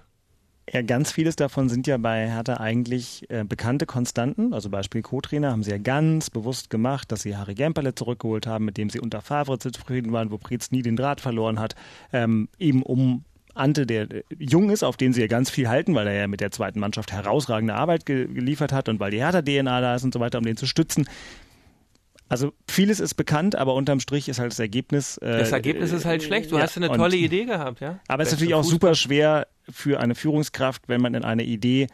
Ja, ganz vieles davon sind ja bei Hertha eigentlich äh, bekannte Konstanten. Also Beispiel Co-Trainer haben sie ja ganz bewusst gemacht, dass sie Harry Gemperle zurückgeholt haben, mit dem sie unter Favre zufrieden waren, wo Preetz nie den Draht verloren hat, ähm, eben um Ante, der äh, jung ist, auf den sie ja ganz viel halten, weil er ja mit der zweiten Mannschaft herausragende Arbeit ge geliefert hat und weil die Hertha-DNA da ist und so weiter, um den zu stützen. Also vieles ist bekannt, aber unterm Strich ist halt das Ergebnis. Äh, das Ergebnis ist halt schlecht. Du ja, hast eine tolle Idee gehabt, ja. Aber es ist natürlich auch super schwer für eine Führungskraft, wenn man in eine Idee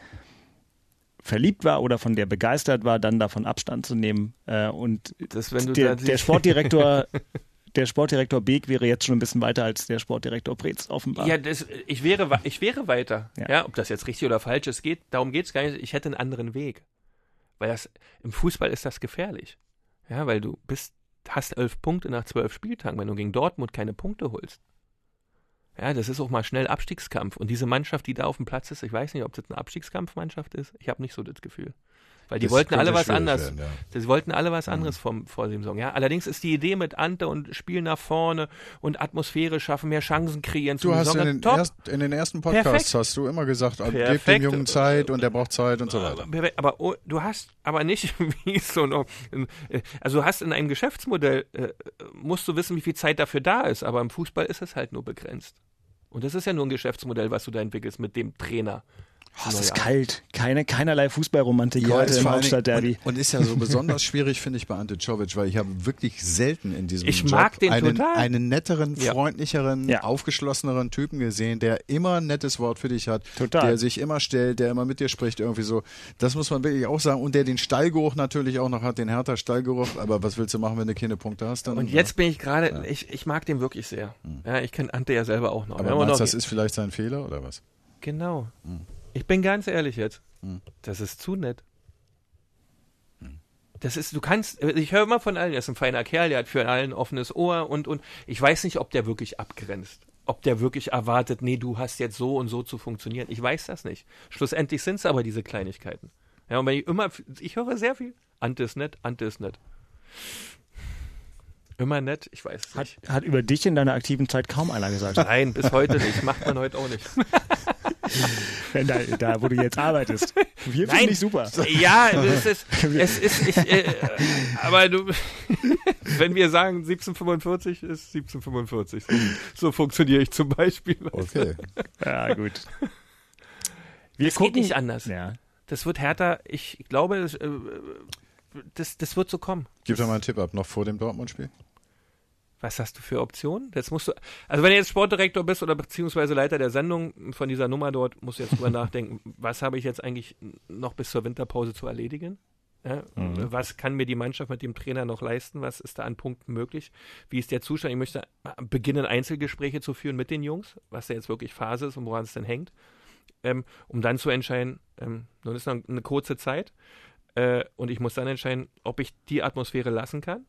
verliebt war oder von der begeistert war, dann davon Abstand zu nehmen. Äh, und das, der, der Sportdirektor der Sportdirektor Beek wäre jetzt schon ein bisschen weiter als der Sportdirektor Preetz, offenbar. Ja, das, ich, wäre, ich wäre weiter. Ja. ja. ob das jetzt richtig oder falsch ist, geht, darum geht es gar nicht. Ich hätte einen anderen Weg. Weil das, im Fußball ist das gefährlich. Ja, weil du bist, hast elf Punkte nach zwölf Spieltagen, wenn du gegen Dortmund keine Punkte holst. Ja, das ist auch mal schnell Abstiegskampf. Und diese Mannschaft, die da auf dem Platz ist, ich weiß nicht, ob das eine Abstiegskampfmannschaft ist. Ich habe nicht so das Gefühl. Weil die das wollten alle was anderes. Werden, ja. Sie wollten alle was mhm. anderes mhm. vom, vor dem Song. Ja, allerdings ist die Idee mit Ante und Spiel nach vorne und Atmosphäre schaffen, mehr Chancen kreieren. Du hast in den, erst, in den, ersten Podcasts Perfekt. hast du immer gesagt, gib dem Jungen Zeit und der braucht Zeit und so weiter. Aber oh, du hast aber nicht wie so noch, also du hast in einem Geschäftsmodell äh, musst du wissen, wie viel Zeit dafür da ist. Aber im Fußball ist es halt nur begrenzt. Und das ist ja nur ein Geschäftsmodell, was du da entwickelst mit dem Trainer. Oh, es ist kalt. Keine, keinerlei Fußballromantik ja, heute im Hauptstadtderby. Und, und, ist ja so besonders schwierig, finde ich, bei Ante Czovic, weil ich habe wirklich selten in diesem ich Job mag den einen, total. einen netteren, freundlicheren, ja. aufgeschlosseneren Typen gesehen, der immer ein nettes Wort für dich hat, total. der sich immer stellt, der immer mit dir spricht, irgendwie so. Das muss man wirklich auch sagen. Und der den Stallgeruch natürlich auch noch hat, den härter Stallgeruch. Aber was willst du machen, wenn du keine Punkte hast? Dann, und jetzt bin ich gerade, ja. ich, ich mag den wirklich sehr. Hm. Ja, ich kenne Ante ja selber auch noch. Aber meinst, das ist vielleicht sein Fehler oder was? Genau. Hm. Ich bin ganz ehrlich jetzt. Hm. Das ist zu nett. Hm. Das ist, du kannst, ich höre immer von allen, er ist ein feiner Kerl, der hat für allen ein offenes Ohr und, und ich weiß nicht, ob der wirklich abgrenzt. Ob der wirklich erwartet, nee, du hast jetzt so und so zu funktionieren. Ich weiß das nicht. Schlussendlich sind es aber diese Kleinigkeiten. Ja, und wenn ich immer, ich höre sehr viel. Ante ist nett, Ante ist nett. Immer nett, ich weiß es hat, nicht. Hat über dich in deiner aktiven Zeit kaum einer gesagt. Nein, bis heute nicht. Macht man heute auch nicht. da, da, wo du jetzt arbeitest. Wir finde ich super. Ja, es ist, es ist ich, äh, aber du, wenn wir sagen 1745 ist 1745. So funktioniere ich zum Beispiel. Okay. Ja, gut. Wir es gucken, geht nicht anders. Ja. Das wird härter. Ich glaube, das, äh, das, das wird so kommen. Gib doch mal einen Tipp ab, noch vor dem Dortmund-Spiel was hast du für Optionen? Jetzt musst du, also wenn du jetzt Sportdirektor bist oder beziehungsweise Leiter der Sendung von dieser Nummer dort, musst du jetzt drüber nachdenken, was habe ich jetzt eigentlich noch bis zur Winterpause zu erledigen? Ja, mhm. Was kann mir die Mannschaft mit dem Trainer noch leisten? Was ist da an Punkten möglich? Wie ist der Zustand? Ich möchte beginnen, Einzelgespräche zu führen mit den Jungs, was da jetzt wirklich Phase ist und woran es denn hängt, ähm, um dann zu entscheiden, ähm, nun ist noch eine kurze Zeit äh, und ich muss dann entscheiden, ob ich die Atmosphäre lassen kann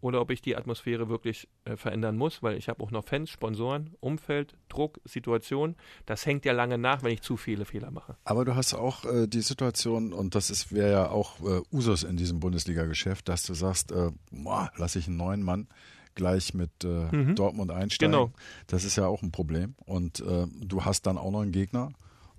oder ob ich die Atmosphäre wirklich äh, verändern muss, weil ich habe auch noch Fans, Sponsoren, Umfeld, Druck, Situation. Das hängt ja lange nach, wenn ich zu viele Fehler mache. Aber du hast auch äh, die Situation, und das wäre ja auch äh, Usus in diesem Bundesliga-Geschäft, dass du sagst, äh, boah, lass ich einen neuen Mann gleich mit äh, mhm. Dortmund einsteigen. Genau. Das ist ja auch ein Problem. Und äh, du hast dann auch noch einen Gegner,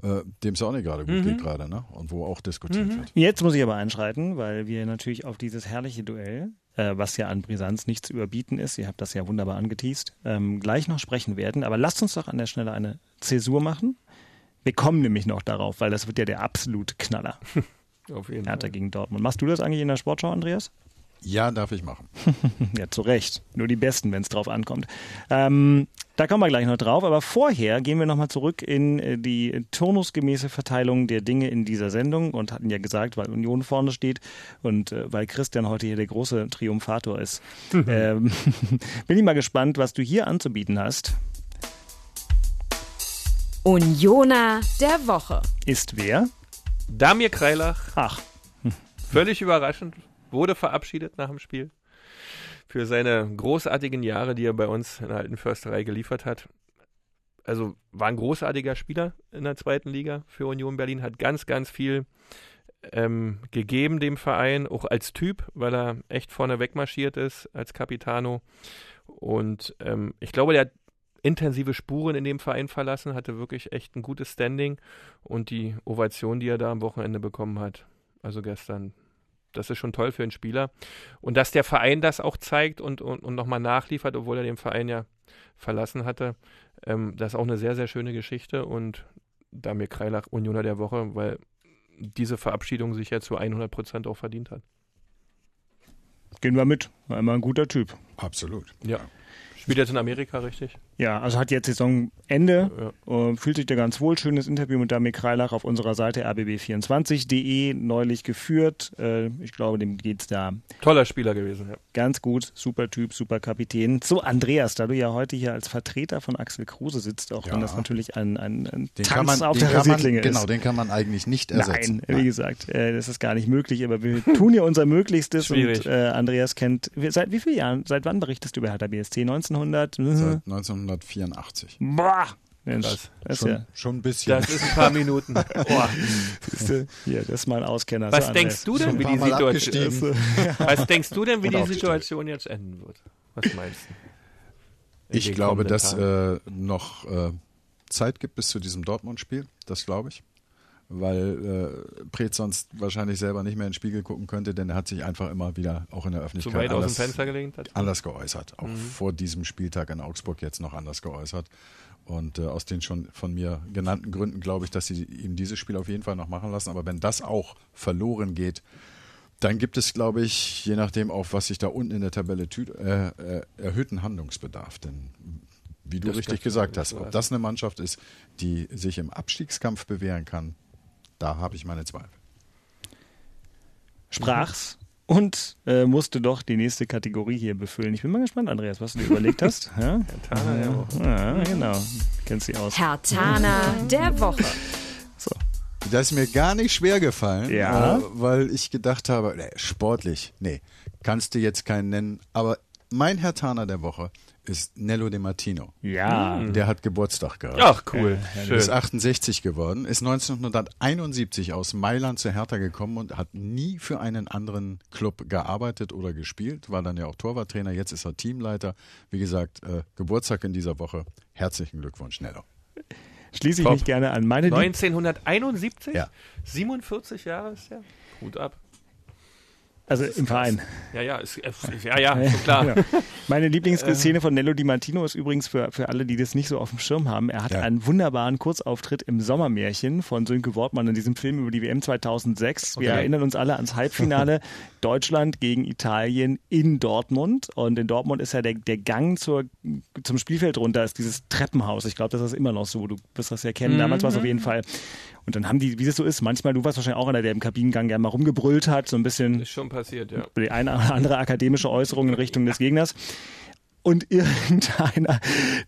äh, dem es auch nicht gerade gut mhm. geht gerade, ne? Und wo auch diskutiert mhm. wird. Jetzt muss ich aber einschreiten, weil wir natürlich auf dieses herrliche Duell äh, was ja an Brisanz nicht zu überbieten ist, ihr habt das ja wunderbar angeteased, ähm, gleich noch sprechen werden. Aber lasst uns doch an der Stelle eine Zäsur machen. Wir kommen nämlich noch darauf, weil das wird ja der absolute Knaller. Auf jeden Hertha Fall. gegen Dortmund. Machst du das eigentlich in der Sportschau, Andreas? Ja, darf ich machen. ja, zu Recht. Nur die Besten, wenn es drauf ankommt. Ähm, da kommen wir gleich noch drauf. Aber vorher gehen wir nochmal zurück in äh, die turnusgemäße Verteilung der Dinge in dieser Sendung und hatten ja gesagt, weil Union vorne steht und äh, weil Christian heute hier der große Triumphator ist, ähm, bin ich mal gespannt, was du hier anzubieten hast. Unioner der Woche. Ist wer? Damir Kreilach. Ach. Völlig überraschend wurde verabschiedet nach dem Spiel für seine großartigen Jahre, die er bei uns in der alten Försterei geliefert hat. Also war ein großartiger Spieler in der zweiten Liga für Union Berlin, hat ganz, ganz viel ähm, gegeben dem Verein, auch als Typ, weil er echt vorne wegmarschiert ist als Capitano. Und ähm, ich glaube, der hat intensive Spuren in dem Verein verlassen, hatte wirklich echt ein gutes Standing und die Ovation, die er da am Wochenende bekommen hat, also gestern, das ist schon toll für einen Spieler. Und dass der Verein das auch zeigt und, und, und nochmal nachliefert, obwohl er den Verein ja verlassen hatte, ähm, das ist auch eine sehr, sehr schöne Geschichte und Damir Kreilach Unioner der Woche, weil diese Verabschiedung sich ja zu 100 Prozent auch verdient hat. Gehen wir mit. War immer ein guter Typ. Absolut. Ja. Spielt jetzt in Amerika, richtig? Ja, also hat jetzt Saisonende, ja. äh, fühlt sich da ganz wohl. Schönes Interview mit Damir Kreilach auf unserer Seite rbb24.de neulich geführt. Äh, ich glaube, dem geht's da. Toller Spieler gewesen, ja. Ganz gut, super Typ, super Kapitän. So, Andreas, da du ja heute hier als Vertreter von Axel Kruse sitzt, auch ja. wenn das natürlich ein, ein, ein den Tanz man, auf der Rasierklinge ist. Genau, den kann man eigentlich nicht ersetzen. Nein, Nein. wie gesagt, äh, das ist gar nicht möglich, aber wir tun ja unser Möglichstes Schwierig. und äh, Andreas kennt, seit wie vielen Jahren, seit wann berichtest du über Hertha BSC? 1900? Seit 1984. Boah! Mensch, das, das schon, ja. schon ein bisschen. Das ist ein paar Minuten. Boah. Hier, das ist mal ein Auskenner. Was so, denkst du denn, wie die Situation, was denkst du denn, wie die Situation jetzt enden wird? Was meinst du? Ich glaube, dass äh, noch äh, Zeit gibt bis zu diesem Dortmund-Spiel. Das glaube ich weil äh, Preetz sonst wahrscheinlich selber nicht mehr in den Spiegel gucken könnte, denn er hat sich einfach immer wieder auch in der Öffentlichkeit weit anders, aus dem Fenster gelegt hat. anders geäußert. Auch mhm. vor diesem Spieltag in Augsburg jetzt noch anders geäußert. Und äh, aus den schon von mir genannten Gründen glaube ich, dass sie ihm dieses Spiel auf jeden Fall noch machen lassen. Aber wenn das auch verloren geht, dann gibt es, glaube ich, je nachdem auf was sich da unten in der Tabelle tut, äh, äh, erhöhten Handlungsbedarf. Denn wie du das richtig gesagt hast, ob das eine Mannschaft ist, die sich im Abstiegskampf bewähren kann, da habe ich meine Zweifel. Sprach's und äh, musste doch die nächste Kategorie hier befüllen. Ich bin mal gespannt, Andreas, was du dir überlegt hast. Ja? Herr Tana der Woche. Ja, genau. Kennst sie aus. Herr Tana der Woche. So. Das ist mir gar nicht schwer gefallen, ja. äh, weil ich gedacht habe, nee, sportlich, nee, kannst du jetzt keinen nennen, aber mein Herr Tana der Woche ist Nello De Martino. Ja. Der hat Geburtstag gehabt. Ach, cool. Ja, Schön. Ist 68 geworden, ist 1971 aus Mailand zu Hertha gekommen und hat nie für einen anderen Club gearbeitet oder gespielt. War dann ja auch Torwarttrainer, jetzt ist er Teamleiter. Wie gesagt, äh, Geburtstag in dieser Woche. Herzlichen Glückwunsch, Nello. Schließe ich Top. mich gerne an. Meine 1971? Ja. 47 Jahre ist der. Hut ab. Also im Verein. Ja, ja, ist, ja, ja, so klar. Ja. Meine Lieblingsszene von Nello Di Martino ist übrigens für, für alle, die das nicht so auf dem Schirm haben. Er hat ja. einen wunderbaren Kurzauftritt im Sommermärchen von Sönke Wortmann in diesem Film über die WM 2006. Wir okay. erinnern uns alle ans Halbfinale Deutschland gegen Italien in Dortmund. Und in Dortmund ist ja der, der Gang zur, zum Spielfeld runter, ist dieses Treppenhaus. Ich glaube, das ist immer noch so. Du wirst das ja kennen. Mhm. Damals war es auf jeden Fall. Und dann haben die, wie das so ist, manchmal, du warst wahrscheinlich auch einer, der im Kabinengang gerne mal rumgebrüllt hat, so ein bisschen. Ist schon passiert, ja. Die eine oder andere akademische Äußerung in Richtung des Gegners. Und irgendeiner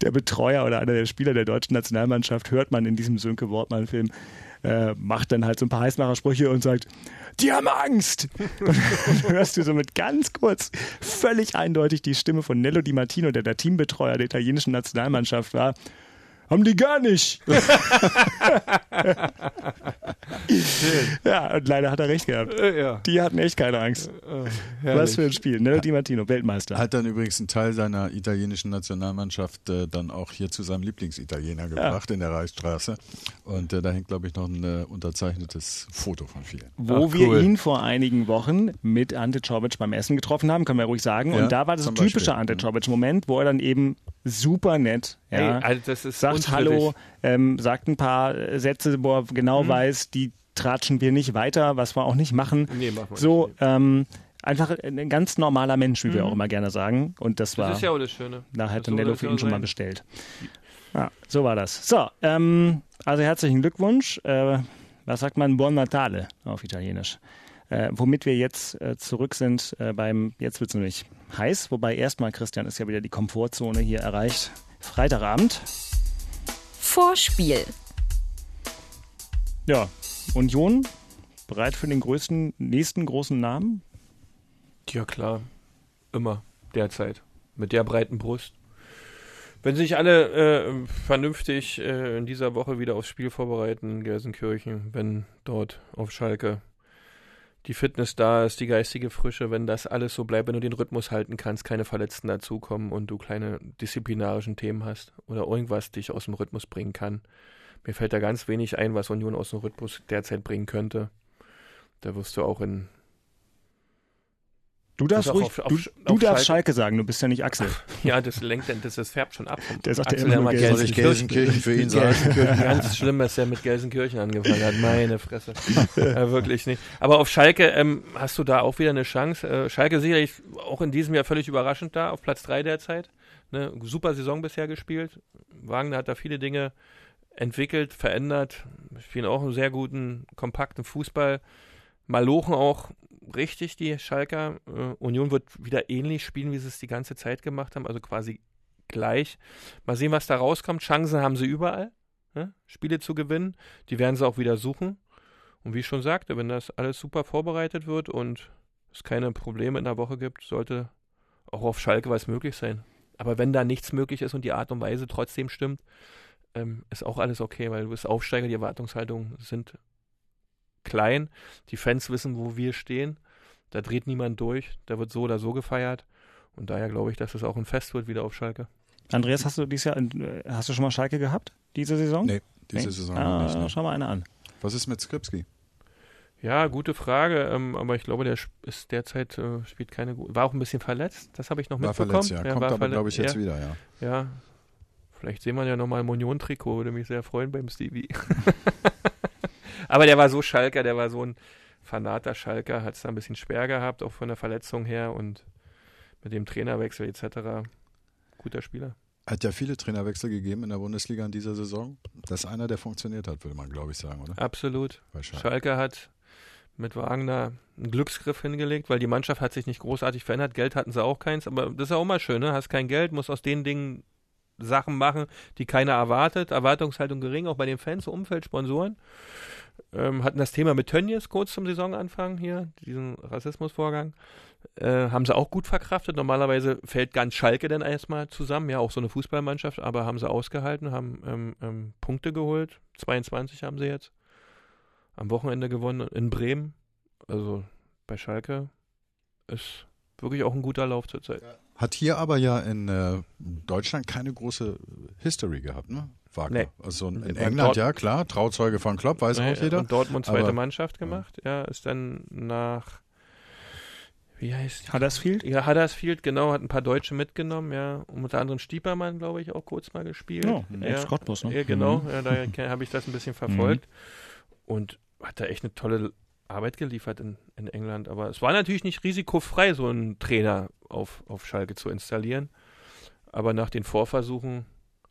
der Betreuer oder einer der Spieler der deutschen Nationalmannschaft hört man in diesem Sönke Wortmann-Film, äh, macht dann halt so ein paar Heißmacher-Sprüche und sagt, die haben Angst. Und dann hörst du so mit ganz kurz völlig eindeutig die Stimme von Nello Di Martino, der der Teambetreuer der italienischen Nationalmannschaft war. Haben die gar nicht. ja, und leider hat er recht gehabt. Äh, ja. Die hatten echt keine Angst. Äh, Was für ein Spiel. Nello Di Martino, Weltmeister. Hat dann übrigens einen Teil seiner italienischen Nationalmannschaft äh, dann auch hier zu seinem Lieblingsitaliener gebracht ja. in der Reichsstraße. Und äh, da hängt, glaube ich, noch ein äh, unterzeichnetes Foto von vielen. Wo Ach, wir cool. ihn vor einigen Wochen mit Ante Czovic beim Essen getroffen haben, können wir ruhig sagen. Ja, und da war das typische Ante Czovic-Moment, wo er dann eben super nett ja, hey, also das sagt Hallo, ähm, sagt ein paar Sätze, wo er genau mhm. weiß, die tratschen wir nicht weiter, was wir auch nicht machen. Nee, machen wir so, nicht. Ähm, einfach ein ganz normaler Mensch, wie mhm. wir auch immer gerne sagen. Und das, war. Das ist ja auch das Schöne. Da hat Nello für ihn schon mal bestellt. Ja, so war das. So, ähm, also herzlichen Glückwunsch. Äh, was sagt man? Buon Natale auf Italienisch. Äh, womit wir jetzt äh, zurück sind äh, beim, jetzt wird es nämlich heiß, wobei erstmal, Christian, ist ja wieder die Komfortzone hier erreicht. Freitagabend. Vorspiel. Ja, Union bereit für den größten, nächsten großen Namen? Ja, klar. Immer. Derzeit. Mit der breiten Brust. Wenn sich alle äh, vernünftig äh, in dieser Woche wieder aufs Spiel vorbereiten, Gelsenkirchen, wenn dort auf Schalke die Fitness da ist, die geistige Frische, wenn das alles so bleibt, wenn du den Rhythmus halten kannst, keine Verletzten dazukommen und du kleine disziplinarischen Themen hast oder irgendwas dich aus dem Rhythmus bringen kann. Mir fällt da ganz wenig ein, was Union aus dem Rhythmus derzeit bringen könnte. Da wirst du auch in Du darfst ruhig, auf- auf- du, auf du darfst Schalke- Schalke sagen, du bist ja nicht Axel. Ja, das lenkt, dann- das, das färbt schon ab. Der sagt ja Axel, immer nur mal Gelsenkirchen. Soll ich Gelsenkirchen für ihn sagen? Gelsenkirchen, ganz schlimm, dass er mit Gelsenkirchen angefangen hat. Meine Fresse. ja, wirklich nicht. Aber auf Schalke ähm, hast du da auch wieder eine Chance. Äh, Schalke sicherlich auch in diesem Jahr völlig überraschend da, auf Platz 3 derzeit. Ne, super Saison bisher gespielt. Wagner hat da viele Dinge entwickelt, verändert. Spielen auch einen sehr guten, kompakten Fußball. Malochen auch richtig, die Schalker. Äh, Union wird wieder ähnlich spielen, wie sie es die ganze Zeit gemacht haben, also quasi gleich. Mal sehen, was da rauskommt. Chancen haben sie überall, ne? Spiele zu gewinnen. Die werden sie auch wieder suchen. Und wie ich schon sagte, wenn das alles super vorbereitet wird und es keine Probleme in der Woche gibt, sollte auch auf Schalke was möglich sein. Aber wenn da nichts möglich ist und die Art und Weise trotzdem stimmt, ähm, ist auch alles okay, weil du bist Aufsteiger, die Erwartungshaltungen sind klein. Die Fans wissen, wo wir stehen. Da dreht niemand durch. Da wird so oder so gefeiert. Und daher glaube ich, dass es auch ein Fest wird wieder auf Schalke. Andreas, hast du dieses Jahr, äh, hast du schon mal Schalke gehabt, diese Saison? Nee, diese Nee? Saison ah, noch nicht. Ne? Schau mal eine an. Was ist mit Skripski? Ja, gute Frage, ähm, aber ich glaube, der ist derzeit äh, spielt keine gute. War auch ein bisschen verletzt, das habe ich noch War mitbekommen. verletzt, ja. Kommt war aber, glaube ich, jetzt ja, wieder, ja. Ja, vielleicht sehen wir ja nochmal ein Union-Trikot, würde mich sehr freuen beim Stevie. aber der war so Schalker, der war so ein Fanater Schalker, hat es da ein bisschen schwer gehabt, auch von der Verletzung her und mit dem Trainerwechsel etc. Guter Spieler. Hat ja viele Trainerwechsel gegeben in der Bundesliga in dieser Saison. Das ist einer, der funktioniert hat, würde man, glaube ich, sagen, oder? Absolut. Schalke. Schalke hat mit Wagner einen Glücksgriff hingelegt, weil die Mannschaft hat sich nicht großartig verändert. Geld hatten sie auch keins, aber das ist ja auch mal schön, ne? Hast kein Geld, musst aus den Dingen Sachen machen, die keiner erwartet. Erwartungshaltung gering, auch bei den Fans, Umfeld, Sponsoren. Ähm, hatten das Thema mit Tönnies kurz zum Saisonanfang hier, diesen Rassismusvorgang. Äh, haben sie auch gut verkraftet. Normalerweise fällt ganz Schalke dann erstmal zusammen, ja, auch so eine Fußballmannschaft, aber haben sie ausgehalten, haben ähm, ähm, Punkte geholt. 22 haben sie jetzt am Wochenende gewonnen in Bremen. Also bei Schalke ist wirklich auch ein guter Lauf zurzeit. Hat hier aber ja in äh, Deutschland keine große History gehabt, ne? Wagner. Nee. Also in Beim England, Dort- ja klar, Trauzeuge von Klopp, weiß Nee, auch jeder. Und Dortmund zweite Aber- Mannschaft gemacht. Ja, ist dann nach wie heißt Huddersfield? Ja, Huddersfield, genau, hat ein paar Deutsche mitgenommen, ja. Und unter anderem Stiepermann, glaube ich, auch kurz mal gespielt. Ja, ja. Ex-Cottbus, ne? Ja, genau, Mhm. ja, ke- habe ich das ein bisschen verfolgt. Und hat da echt eine tolle Arbeit geliefert in, in England. Aber es war natürlich nicht risikofrei, so einen Trainer auf, auf Schalke zu installieren. Aber nach den Vorversuchen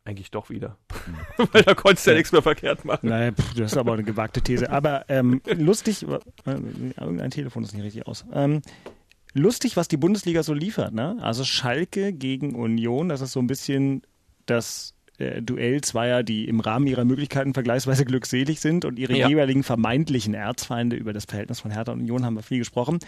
eigentlich doch wieder. Weil da konntest du ja nichts mehr verkehrt machen. Nein, pff, das ist aber eine gewagte These. Aber ähm, lustig, äh, irgendein Telefon ist nicht richtig aus. Ähm, lustig, was die Bundesliga so liefert. Ne? Also Schalke gegen Union, das ist so ein bisschen das äh, Duell zweier, die im Rahmen ihrer Möglichkeiten vergleichsweise glückselig sind und ihre Ja. jeweiligen vermeintlichen Erzfeinde, über das Verhältnis von Hertha und Union haben wir viel gesprochen,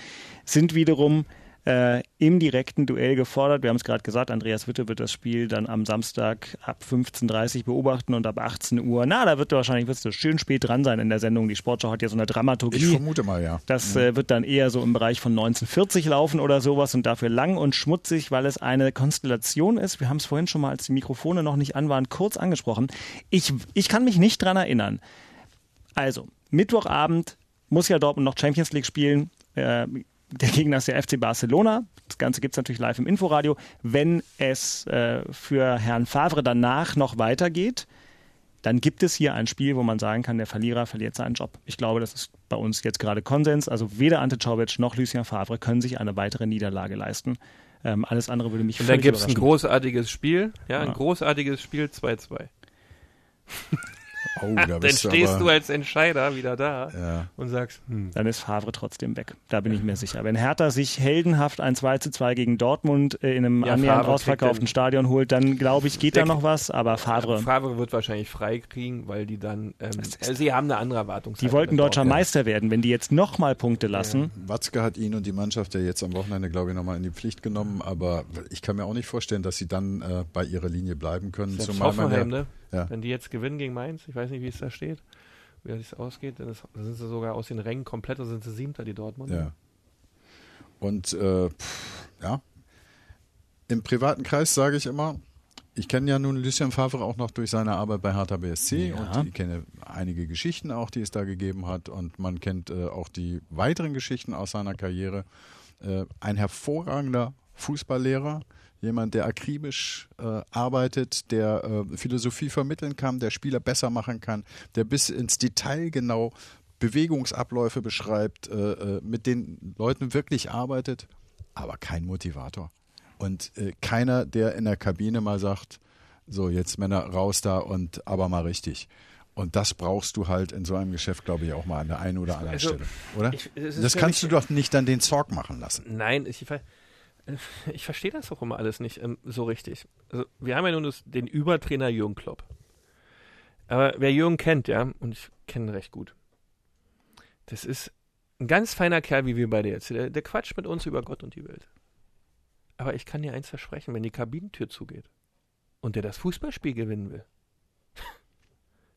sind wiederum äh, im direkten Duell gefordert. Wir haben es gerade gesagt, Andreas Witte wird das Spiel dann am Samstag ab 15.30 Uhr beobachten und ab 18 Uhr, na, da wird wahrscheinlich wird's schön spät dran sein in der Sendung. Die Sportschau hat ja so eine Dramaturgie. Ich vermute mal, ja. Das äh, wird dann eher so im Bereich von 1940 laufen oder sowas und dafür lang und schmutzig, weil es eine Konstellation ist. Wir haben es vorhin schon mal, als die Mikrofone noch nicht an waren, kurz angesprochen. Ich, ich kann mich nicht dran erinnern. Also, Mittwochabend muss ja Dortmund noch Champions League spielen. Äh, der Gegner ist der FC Barcelona. Das Ganze gibt es natürlich live im Inforadio. Wenn es äh, für Herrn Favre danach noch weitergeht, dann gibt es hier ein Spiel, wo man sagen kann, der Verlierer verliert seinen Job. Ich glaube, das ist bei uns jetzt gerade Konsens. Also weder Ante Czovic noch Lucien Favre können sich eine weitere Niederlage leisten. Ähm, alles andere würde mich Und dann gibt es ein großartiges Spiel, ja, ein Ja. großartiges Spiel 2-2. Oh, da Dann bist du stehst aber, du als Entscheider wieder da Ja. und sagst, hm, Dann ist Favre trotzdem weg. Da bin ich mir sicher. Wenn Hertha sich heldenhaft ein 2 zu 2 gegen Dortmund äh, in einem Ja, annähernd ausverkauften Stadion holt, dann glaube ich, geht da noch was. Aber Favre, Favre wird wahrscheinlich frei kriegen, weil die dann, ähm, äh, sie haben eine andere Erwartung. die wollten deutscher Meister werden. Wenn die jetzt nochmal Punkte lassen, Watzke hat ihn und die Mannschaft ja jetzt am Wochenende, glaube ich, nochmal in die Pflicht genommen. Aber ich kann mir auch nicht vorstellen, dass sie dann äh, bei ihrer Linie bleiben können. Selbst Zumal man ja, ne? Ja. Wenn die jetzt gewinnen gegen Mainz, ich weiß nicht, wie es da steht. wie es ausgeht. Dann, ist, dann sind sie sogar aus den Rängen komplett, dann sind sie Siebter, die Dortmund. Ja. Und äh, pff, ja, im privaten Kreis sage ich immer, ich kenne ja nun Lucien Favre auch noch durch seine Arbeit bei Hertha BSC Ja. und ich kenne einige Geschichten auch, die es da gegeben hat und man kennt äh, auch die weiteren Geschichten aus seiner Karriere. Äh, ein hervorragender Fußballlehrer, jemand, der akribisch äh, arbeitet, der äh, Philosophie vermitteln kann, der Spieler besser machen kann, der bis ins Detail genau Bewegungsabläufe beschreibt, äh, äh, mit den Leuten wirklich arbeitet, aber kein Motivator. Und äh, keiner, der in der Kabine mal sagt, so jetzt Männer raus da und aber mal richtig. Und das brauchst du halt in so einem Geschäft, glaube ich, auch mal an der einen oder anderen Also, Stelle, oder? ich- das kannst du doch nicht dann den Zorg machen lassen. Nein, ich, ich verstehe das auch immer alles nicht ähm, so richtig. Also, wir haben ja nun das, den Übertrainer Jürgen Klopp. Aber wer Jürgen kennt, ja, und ich kenne ihn recht gut, das ist ein ganz feiner Kerl, wie wir beide jetzt. Der, der quatscht mit uns über Gott und die Welt. Aber ich kann dir eins versprechen, wenn die Kabinentür zugeht und der das Fußballspiel gewinnen will,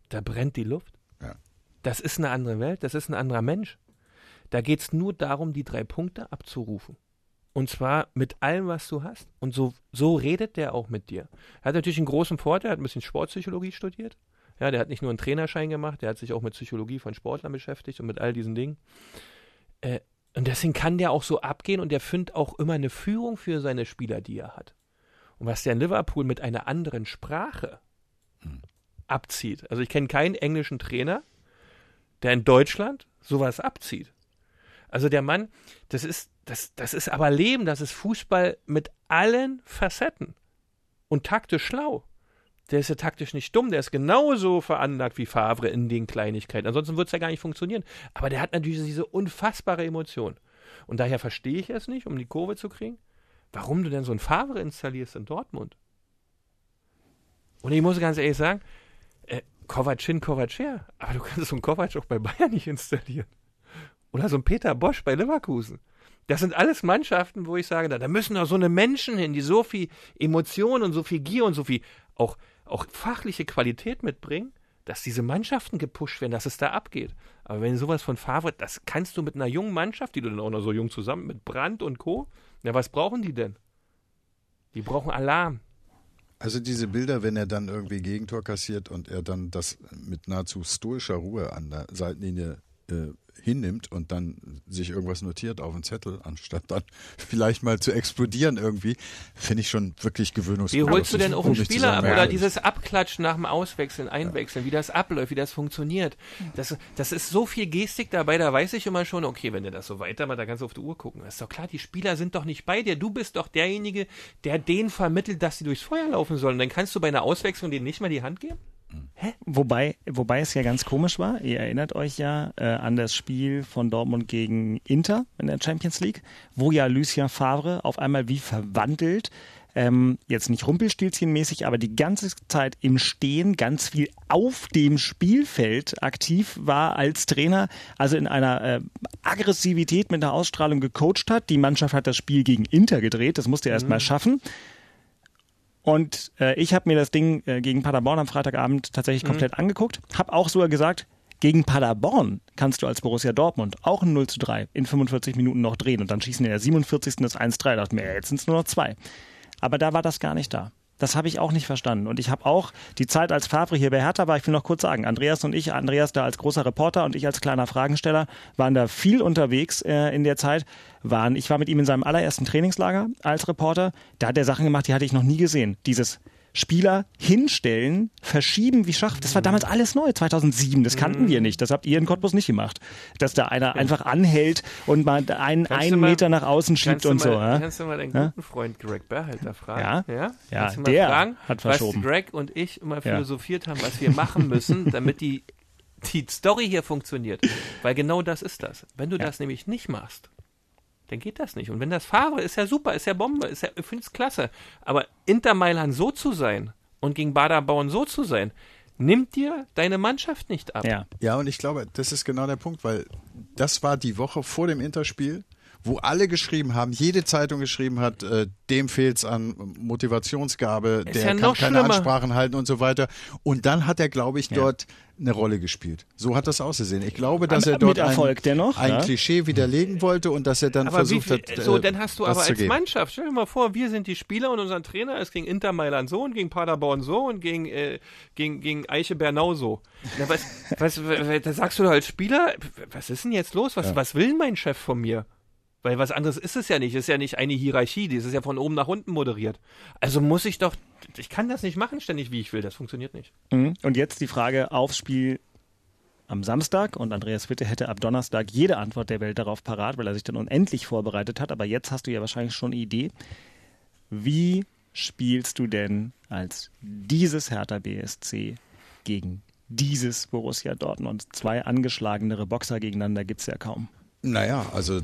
da brennt die Luft. Ja. Das ist eine andere Welt, das ist ein anderer Mensch. Da geht es nur darum, die drei Punkte abzurufen. Und zwar mit allem, was du hast. Und so, so redet der auch mit dir. Er hat natürlich einen großen Vorteil, er hat ein bisschen Sportpsychologie studiert. Ja, der hat nicht nur einen Trainerschein gemacht, der hat sich auch mit Psychologie von Sportlern beschäftigt und mit all diesen Dingen. Äh, und deswegen kann der auch so abgehen und der findet auch immer eine Führung für seine Spieler, die er hat. Und was der in Liverpool mit einer anderen Sprache abzieht. Also ich kenne keinen englischen Trainer, der in Deutschland sowas abzieht. Also der Mann, das ist, das, das ist aber Leben, das ist Fußball mit allen Facetten. Und taktisch schlau. Der ist ja taktisch nicht dumm, der ist genauso veranlagt wie Favre in den Kleinigkeiten. Ansonsten wird es ja gar nicht funktionieren. Aber der hat natürlich diese unfassbare Emotion. Und daher verstehe ich es nicht, um die Kurve zu kriegen, warum du denn so ein Favre installierst in Dortmund. Und ich muss ganz ehrlich sagen, äh, Kovac hin, Kovac her. Aber du kannst so einen Kovac auch bei Bayern nicht installieren. Oder so einen Peter Bosch bei Leverkusen. Das sind alles Mannschaften, wo ich sage, da, da müssen doch so eine Menschen hin, die so viel Emotion und so viel Gier und so viel auch, auch fachliche Qualität mitbringen, dass diese Mannschaften gepusht werden, dass es da abgeht. Aber wenn sowas von Favre, das kannst du mit einer jungen Mannschaft, die du dann auch noch so jung zusammen, mit Brandt und Co., ja, was brauchen die denn? Die brauchen Alarm. Also diese Bilder, wenn er dann irgendwie Gegentor kassiert und er dann das mit nahezu stoischer Ruhe an der Seitenlinie äh, hinnimmt und dann sich irgendwas notiert auf einen Zettel, anstatt dann vielleicht mal zu explodieren irgendwie, finde ich schon wirklich Wie gewöhnungsbedürftig. holst du denn auch einen Spieler ab? Oder ja, dieses Abklatschen nach dem Auswechseln, Einwechseln, wie das abläuft, wie das funktioniert. Das, das ist so viel Gestik dabei, da weiß ich immer schon, okay, wenn du das so weitermacht, da kannst du auf die Uhr gucken. Das ist doch klar, die Spieler sind doch nicht bei dir. Du bist doch derjenige, der denen vermittelt, dass sie durchs Feuer laufen sollen. Dann kannst du bei einer Auswechslung denen nicht mal die Hand geben? Wobei, wobei es ja ganz komisch war, ihr erinnert euch ja äh, an das Spiel von Dortmund gegen Inter in der Champions League, wo ja Lucien Favre auf einmal wie verwandelt, ähm, jetzt nicht rumpelstilzchenmäßig, aber die ganze Zeit im Stehen ganz viel auf dem Spielfeld aktiv war als Trainer, also in einer äh, Aggressivität mit einer Ausstrahlung gecoacht hat. Die Mannschaft hat das Spiel gegen Inter gedreht, das musste er erst mal schaffen. Und äh, ich habe mir das Ding äh, gegen Paderborn am Freitagabend tatsächlich komplett angeguckt. Habe auch sogar gesagt, gegen Paderborn kannst du als Borussia Dortmund auch ein 0 zu 3 in 45 Minuten noch drehen. Und dann schießen in der 47. das 1-3. Da dachte mir, jetzt sind es nur noch zwei. Aber da war das gar nicht da. Das habe ich auch nicht verstanden. Und ich habe auch die Zeit als Favre hier bei Hertha war, ich will noch kurz sagen, Andreas und ich, Andreas da als großer Reporter und ich als kleiner Fragensteller, waren da viel unterwegs äh, in der Zeit. Waren, ich war mit ihm in seinem allerersten Trainingslager als Reporter. Da hat er Sachen gemacht, die hatte ich noch nie gesehen. Dieses Spieler hinstellen, verschieben wie Schach. Das war damals alles neu, 2007. Das kannten wir nicht. Das habt ihr in Cottbus nicht gemacht. Dass da einer einfach anhält und mal einen, einen mal- Meter nach außen schiebt und so. mal, Ja? Kannst du mal deinen Ja? guten Freund Greg Berhalter fragen? Ja? Ja, Ja, der fragen, hat verschoben. Was Greg und ich immer philosophiert haben, was wir machen müssen, damit die, die Story hier funktioniert. Weil genau das ist das. Wenn du das nämlich nicht machst, dann geht das nicht. Und wenn das Favre ist ja super, ist ja Bombe, ist ja, ich finde es klasse. Aber Inter Mailand so zu sein und gegen Baderbauen so zu sein, nimmt dir deine Mannschaft nicht ab. Ja. Ja, und ich glaube, das ist genau der Punkt, weil das war die Woche vor dem Interspiel wo alle geschrieben haben, jede Zeitung geschrieben hat, äh, dem fehlt's an Motivationsgabe, Ist der ja kann noch keine schlimmer. Ansprachen halten und so weiter. Und dann hat er, glaube ich, dort eine Rolle gespielt. So hat das ausgesehen. Ich glaube, dass Am- er dort Erfolg ein, dennoch, ein ja. Klischee widerlegen wollte und dass er dann Aber versucht viel, hat, so, äh, dann hast du aber als geben. Mannschaft, stell dir mal vor, wir sind die Spieler und unser Trainer ist gegen Inter Mailand so und gegen Paderborn so und gegen, äh, gegen, gegen Eiche Bernau so. Na, was, was, was, da sagst du doch als Spieler, was ist denn jetzt los? Was, was will mein Chef von mir? Weil was anderes ist es ja nicht. Es ist ja nicht eine Hierarchie, die ist ja von oben nach unten moderiert. Also muss ich doch, ich kann das nicht machen ständig, wie ich will. Das funktioniert nicht. Mhm. Und jetzt die Frage aufs Spiel am Samstag und Andreas Witte hätte ab Donnerstag jede Antwort der Welt darauf parat, weil er sich dann unendlich vorbereitet hat. Aber jetzt hast du ja wahrscheinlich schon eine Idee. Wie spielst du denn als dieses Hertha BSC gegen dieses Borussia Dortmund? Zwei angeschlagenere Boxer gegeneinander gibt es ja kaum. Naja, also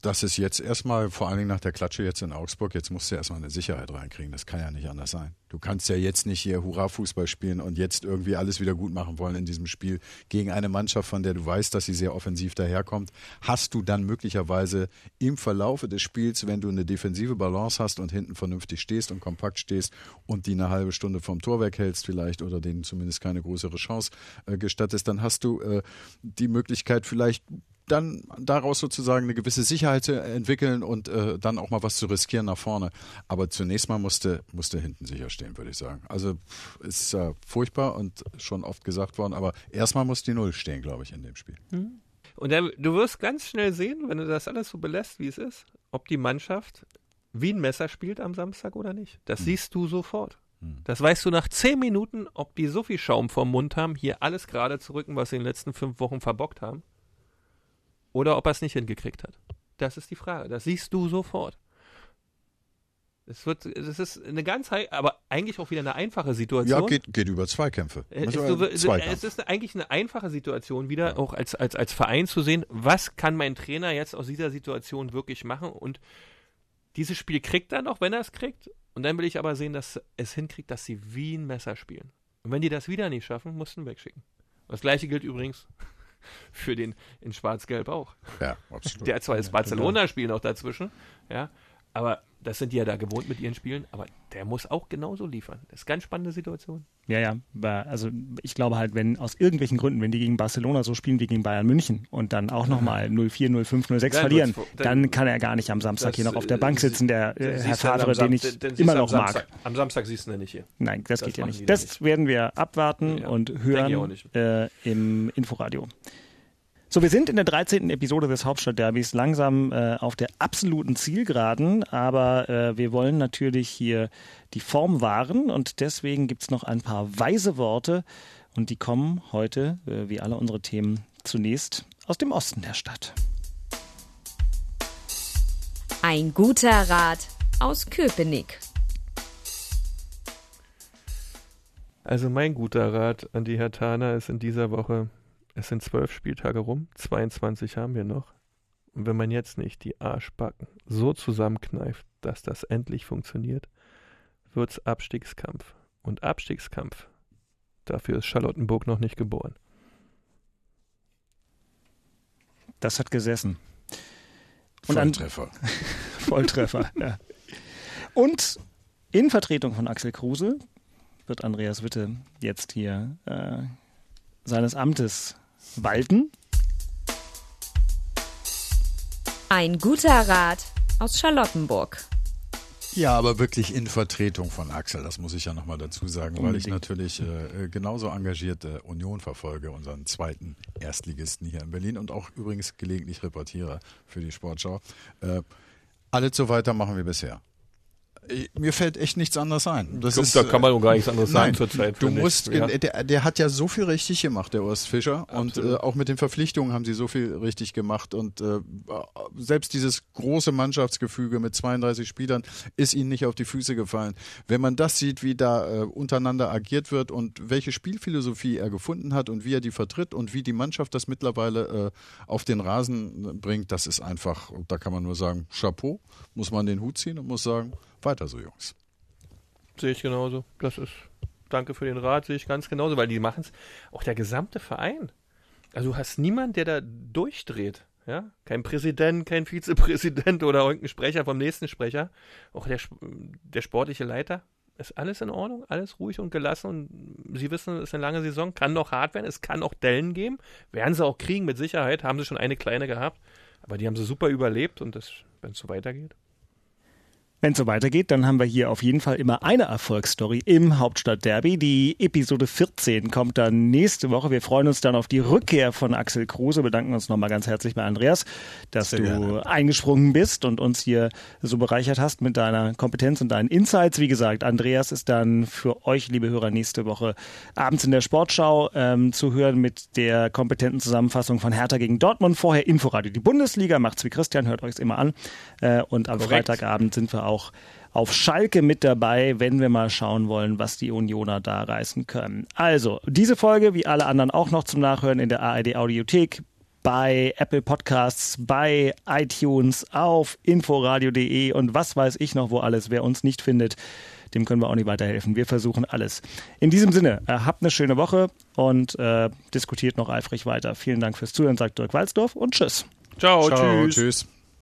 das ist jetzt erstmal, vor allen Dingen nach der Klatsche jetzt in Augsburg, jetzt musst du erstmal eine Sicherheit reinkriegen. Das kann ja nicht anders sein. Du kannst ja jetzt nicht hier Hurra-Fußball spielen und jetzt irgendwie alles wieder gut machen wollen in diesem Spiel gegen eine Mannschaft, von der du weißt, dass sie sehr offensiv daherkommt. Hast du dann möglicherweise im Verlaufe des Spiels, wenn du eine defensive Balance hast und hinten vernünftig stehst und kompakt stehst und die eine halbe Stunde vom Tor weghältst vielleicht oder denen zumindest keine größere Chance äh, gestattest, dann hast du äh, die Möglichkeit vielleicht dann daraus sozusagen eine gewisse Sicherheit zu entwickeln und äh, dann auch mal was zu riskieren nach vorne. Aber zunächst mal musste, musste hinten sicher stehen, würde ich sagen. Also ist äh, furchtbar und schon oft gesagt worden, aber erstmal muss die Null stehen, glaube ich, in dem Spiel. Und dann, du wirst ganz schnell sehen, wenn du das alles so belässt, wie es ist, ob die Mannschaft wie ein Messer spielt am Samstag oder nicht. Das siehst du sofort. Das weißt du nach zehn Minuten, ob die so viel Schaum vom Mund haben, hier alles gerade zu rücken, was sie in den letzten fünf Wochen verbockt haben, oder ob er es nicht hingekriegt hat. Das ist die Frage. Das siehst du sofort. Es wird, es ist eine ganz, aber eigentlich auch wieder eine einfache Situation. Ja, geht, geht über Zweikämpfe. Äh, Also, Es, du, äh, Zweikampf. es ist eigentlich eine einfache Situation wieder, auch als, als, als Verein zu sehen, was kann mein Trainer jetzt aus dieser Situation wirklich machen und dieses Spiel kriegt er noch, wenn er es kriegt. Und dann will ich aber sehen, dass es hinkriegt, dass sie wie ein Messer spielen. Und wenn die das wieder nicht schaffen, musst du ihn wegschicken. Das gleiche gilt übrigens für den in Schwarz-Gelb auch. Ja, absolut. Der hat zwar das Barcelona-Spiel noch dazwischen, ja, aber das sind die ja da gewohnt mit ihren Spielen, aber der muss auch genauso liefern. Das ist eine ganz spannende Situation. Ja, ja. Also ich glaube halt, wenn aus irgendwelchen Gründen, wenn die gegen Barcelona so spielen wie gegen Bayern München und dann auch nochmal 0-4, 0-5, 0-6 Dann verlieren, wird's- dann- dann kann er gar nicht am Samstag hier noch auf äh, der Bank sie- sitzen, der äh, Herr Sam- den ich dann siehst immer noch mag. Am Samstag siehst du ihn nicht hier. Nein, das, Das geht ja nicht. Das nicht. werden wir abwarten Ja, und hören äh, im Inforadio. So, wir sind in der 13. Episode des Hauptstadtderbys langsam äh, auf der absoluten Zielgeraden, aber äh, wir wollen natürlich hier die Form wahren und deswegen gibt's noch ein paar weise Worte und die kommen heute, äh, wie alle unsere Themen, zunächst aus dem Osten der Stadt. Ein guter Rat aus Köpenick. Also mein guter Rat an die Hertaner ist in dieser Woche, es sind zwölf Spieltage rum, 22 haben wir noch. Und wenn man jetzt nicht die Arschbacken so zusammenkneift, dass das endlich funktioniert, wird's Abstiegskampf. Und Abstiegskampf, dafür ist Charlottenburg noch nicht geboren. Das hat gesessen. Und an- Volltreffer. Volltreffer. ja. Und in Vertretung von Axel Kruse wird Andreas Witte jetzt hier äh, seines Amtes walten. Ein guter Rat aus Charlottenburg. Ja, aber wirklich in Vertretung von Axel, das muss ich ja nochmal dazu sagen, weil ich natürlich äh, genauso engagiert äh, Union verfolge, unseren zweiten Erstligisten hier in Berlin und auch übrigens gelegentlich reportiere für die Sportschau. Äh, alles so weitermachen wie bisher. Ich, mir fällt echt nichts anderes ein. Das Glaub, ist, da kann man äh, gar nichts anderes sagen nein, zurzeit, Du musst, Ja. der, der hat ja so viel richtig gemacht, der Urs Fischer. Und Absolut. äh, auch mit den Verpflichtungen haben sie so viel richtig gemacht. Und äh, selbst dieses große Mannschaftsgefüge mit 32 Spielern ist ihnen nicht auf die Füße gefallen. Wenn man das sieht, wie da äh, untereinander agiert wird und welche Spielphilosophie er gefunden hat und wie er die vertritt und wie die Mannschaft das mittlerweile äh, auf den Rasen bringt, das ist einfach, da kann man nur sagen, Chapeau, muss man den Hut ziehen und muss sagen, weiter so, Jungs. Sehe ich genauso. Das ist, danke für den Rat, sehe ich ganz genauso, weil die machen es, auch der gesamte Verein. Also du hast niemanden, der da durchdreht. Ja, kein Präsident, kein Vizepräsident oder irgendein Sprecher vom nächsten Sprecher. Auch der, der sportliche Leiter. Ist alles in Ordnung, alles ruhig und gelassen. Und Sie wissen, es ist eine lange Saison, kann noch hart werden, es kann auch Dellen geben. Werden sie auch kriegen, mit Sicherheit. Haben sie schon eine kleine gehabt. Aber die haben sie super überlebt und wenn es so weitergeht. Wenn es so weitergeht, dann haben wir hier auf jeden Fall immer eine Erfolgsstory im Hauptstadtderby. Die Episode 14 kommt dann nächste Woche. Wir freuen uns dann auf die Rückkehr von Axel Kruse. Bedanken uns nochmal ganz herzlich bei Andreas, dass Sehr du gerne. eingesprungen bist und uns hier so bereichert hast mit deiner Kompetenz und deinen Insights. Wie gesagt, Andreas ist dann für euch, liebe Hörer, nächste Woche abends in der Sportschau ähm, zu hören mit der kompetenten Zusammenfassung von Hertha gegen Dortmund. Vorher Inforadio. Die Bundesliga macht's wie Christian, hört euch es immer an. Äh, und am Korrekt. Freitagabend sind wir auch auch auf Schalke mit dabei, wenn wir mal schauen wollen, was die Unioner da reißen können. Also, diese Folge, wie alle anderen auch noch zum Nachhören in der ARD Audiothek, bei Apple Podcasts, bei iTunes, auf inforadio.de und was weiß ich noch wo alles. Wer uns nicht findet, dem können wir auch nicht weiterhelfen. Wir versuchen alles. In diesem Sinne, äh, habt eine schöne Woche und äh, diskutiert noch eifrig weiter. Vielen Dank fürs Zuhören, sagt Dirk Walzdorf und tschüss. Ciao, Ciao tschüss. tschüss.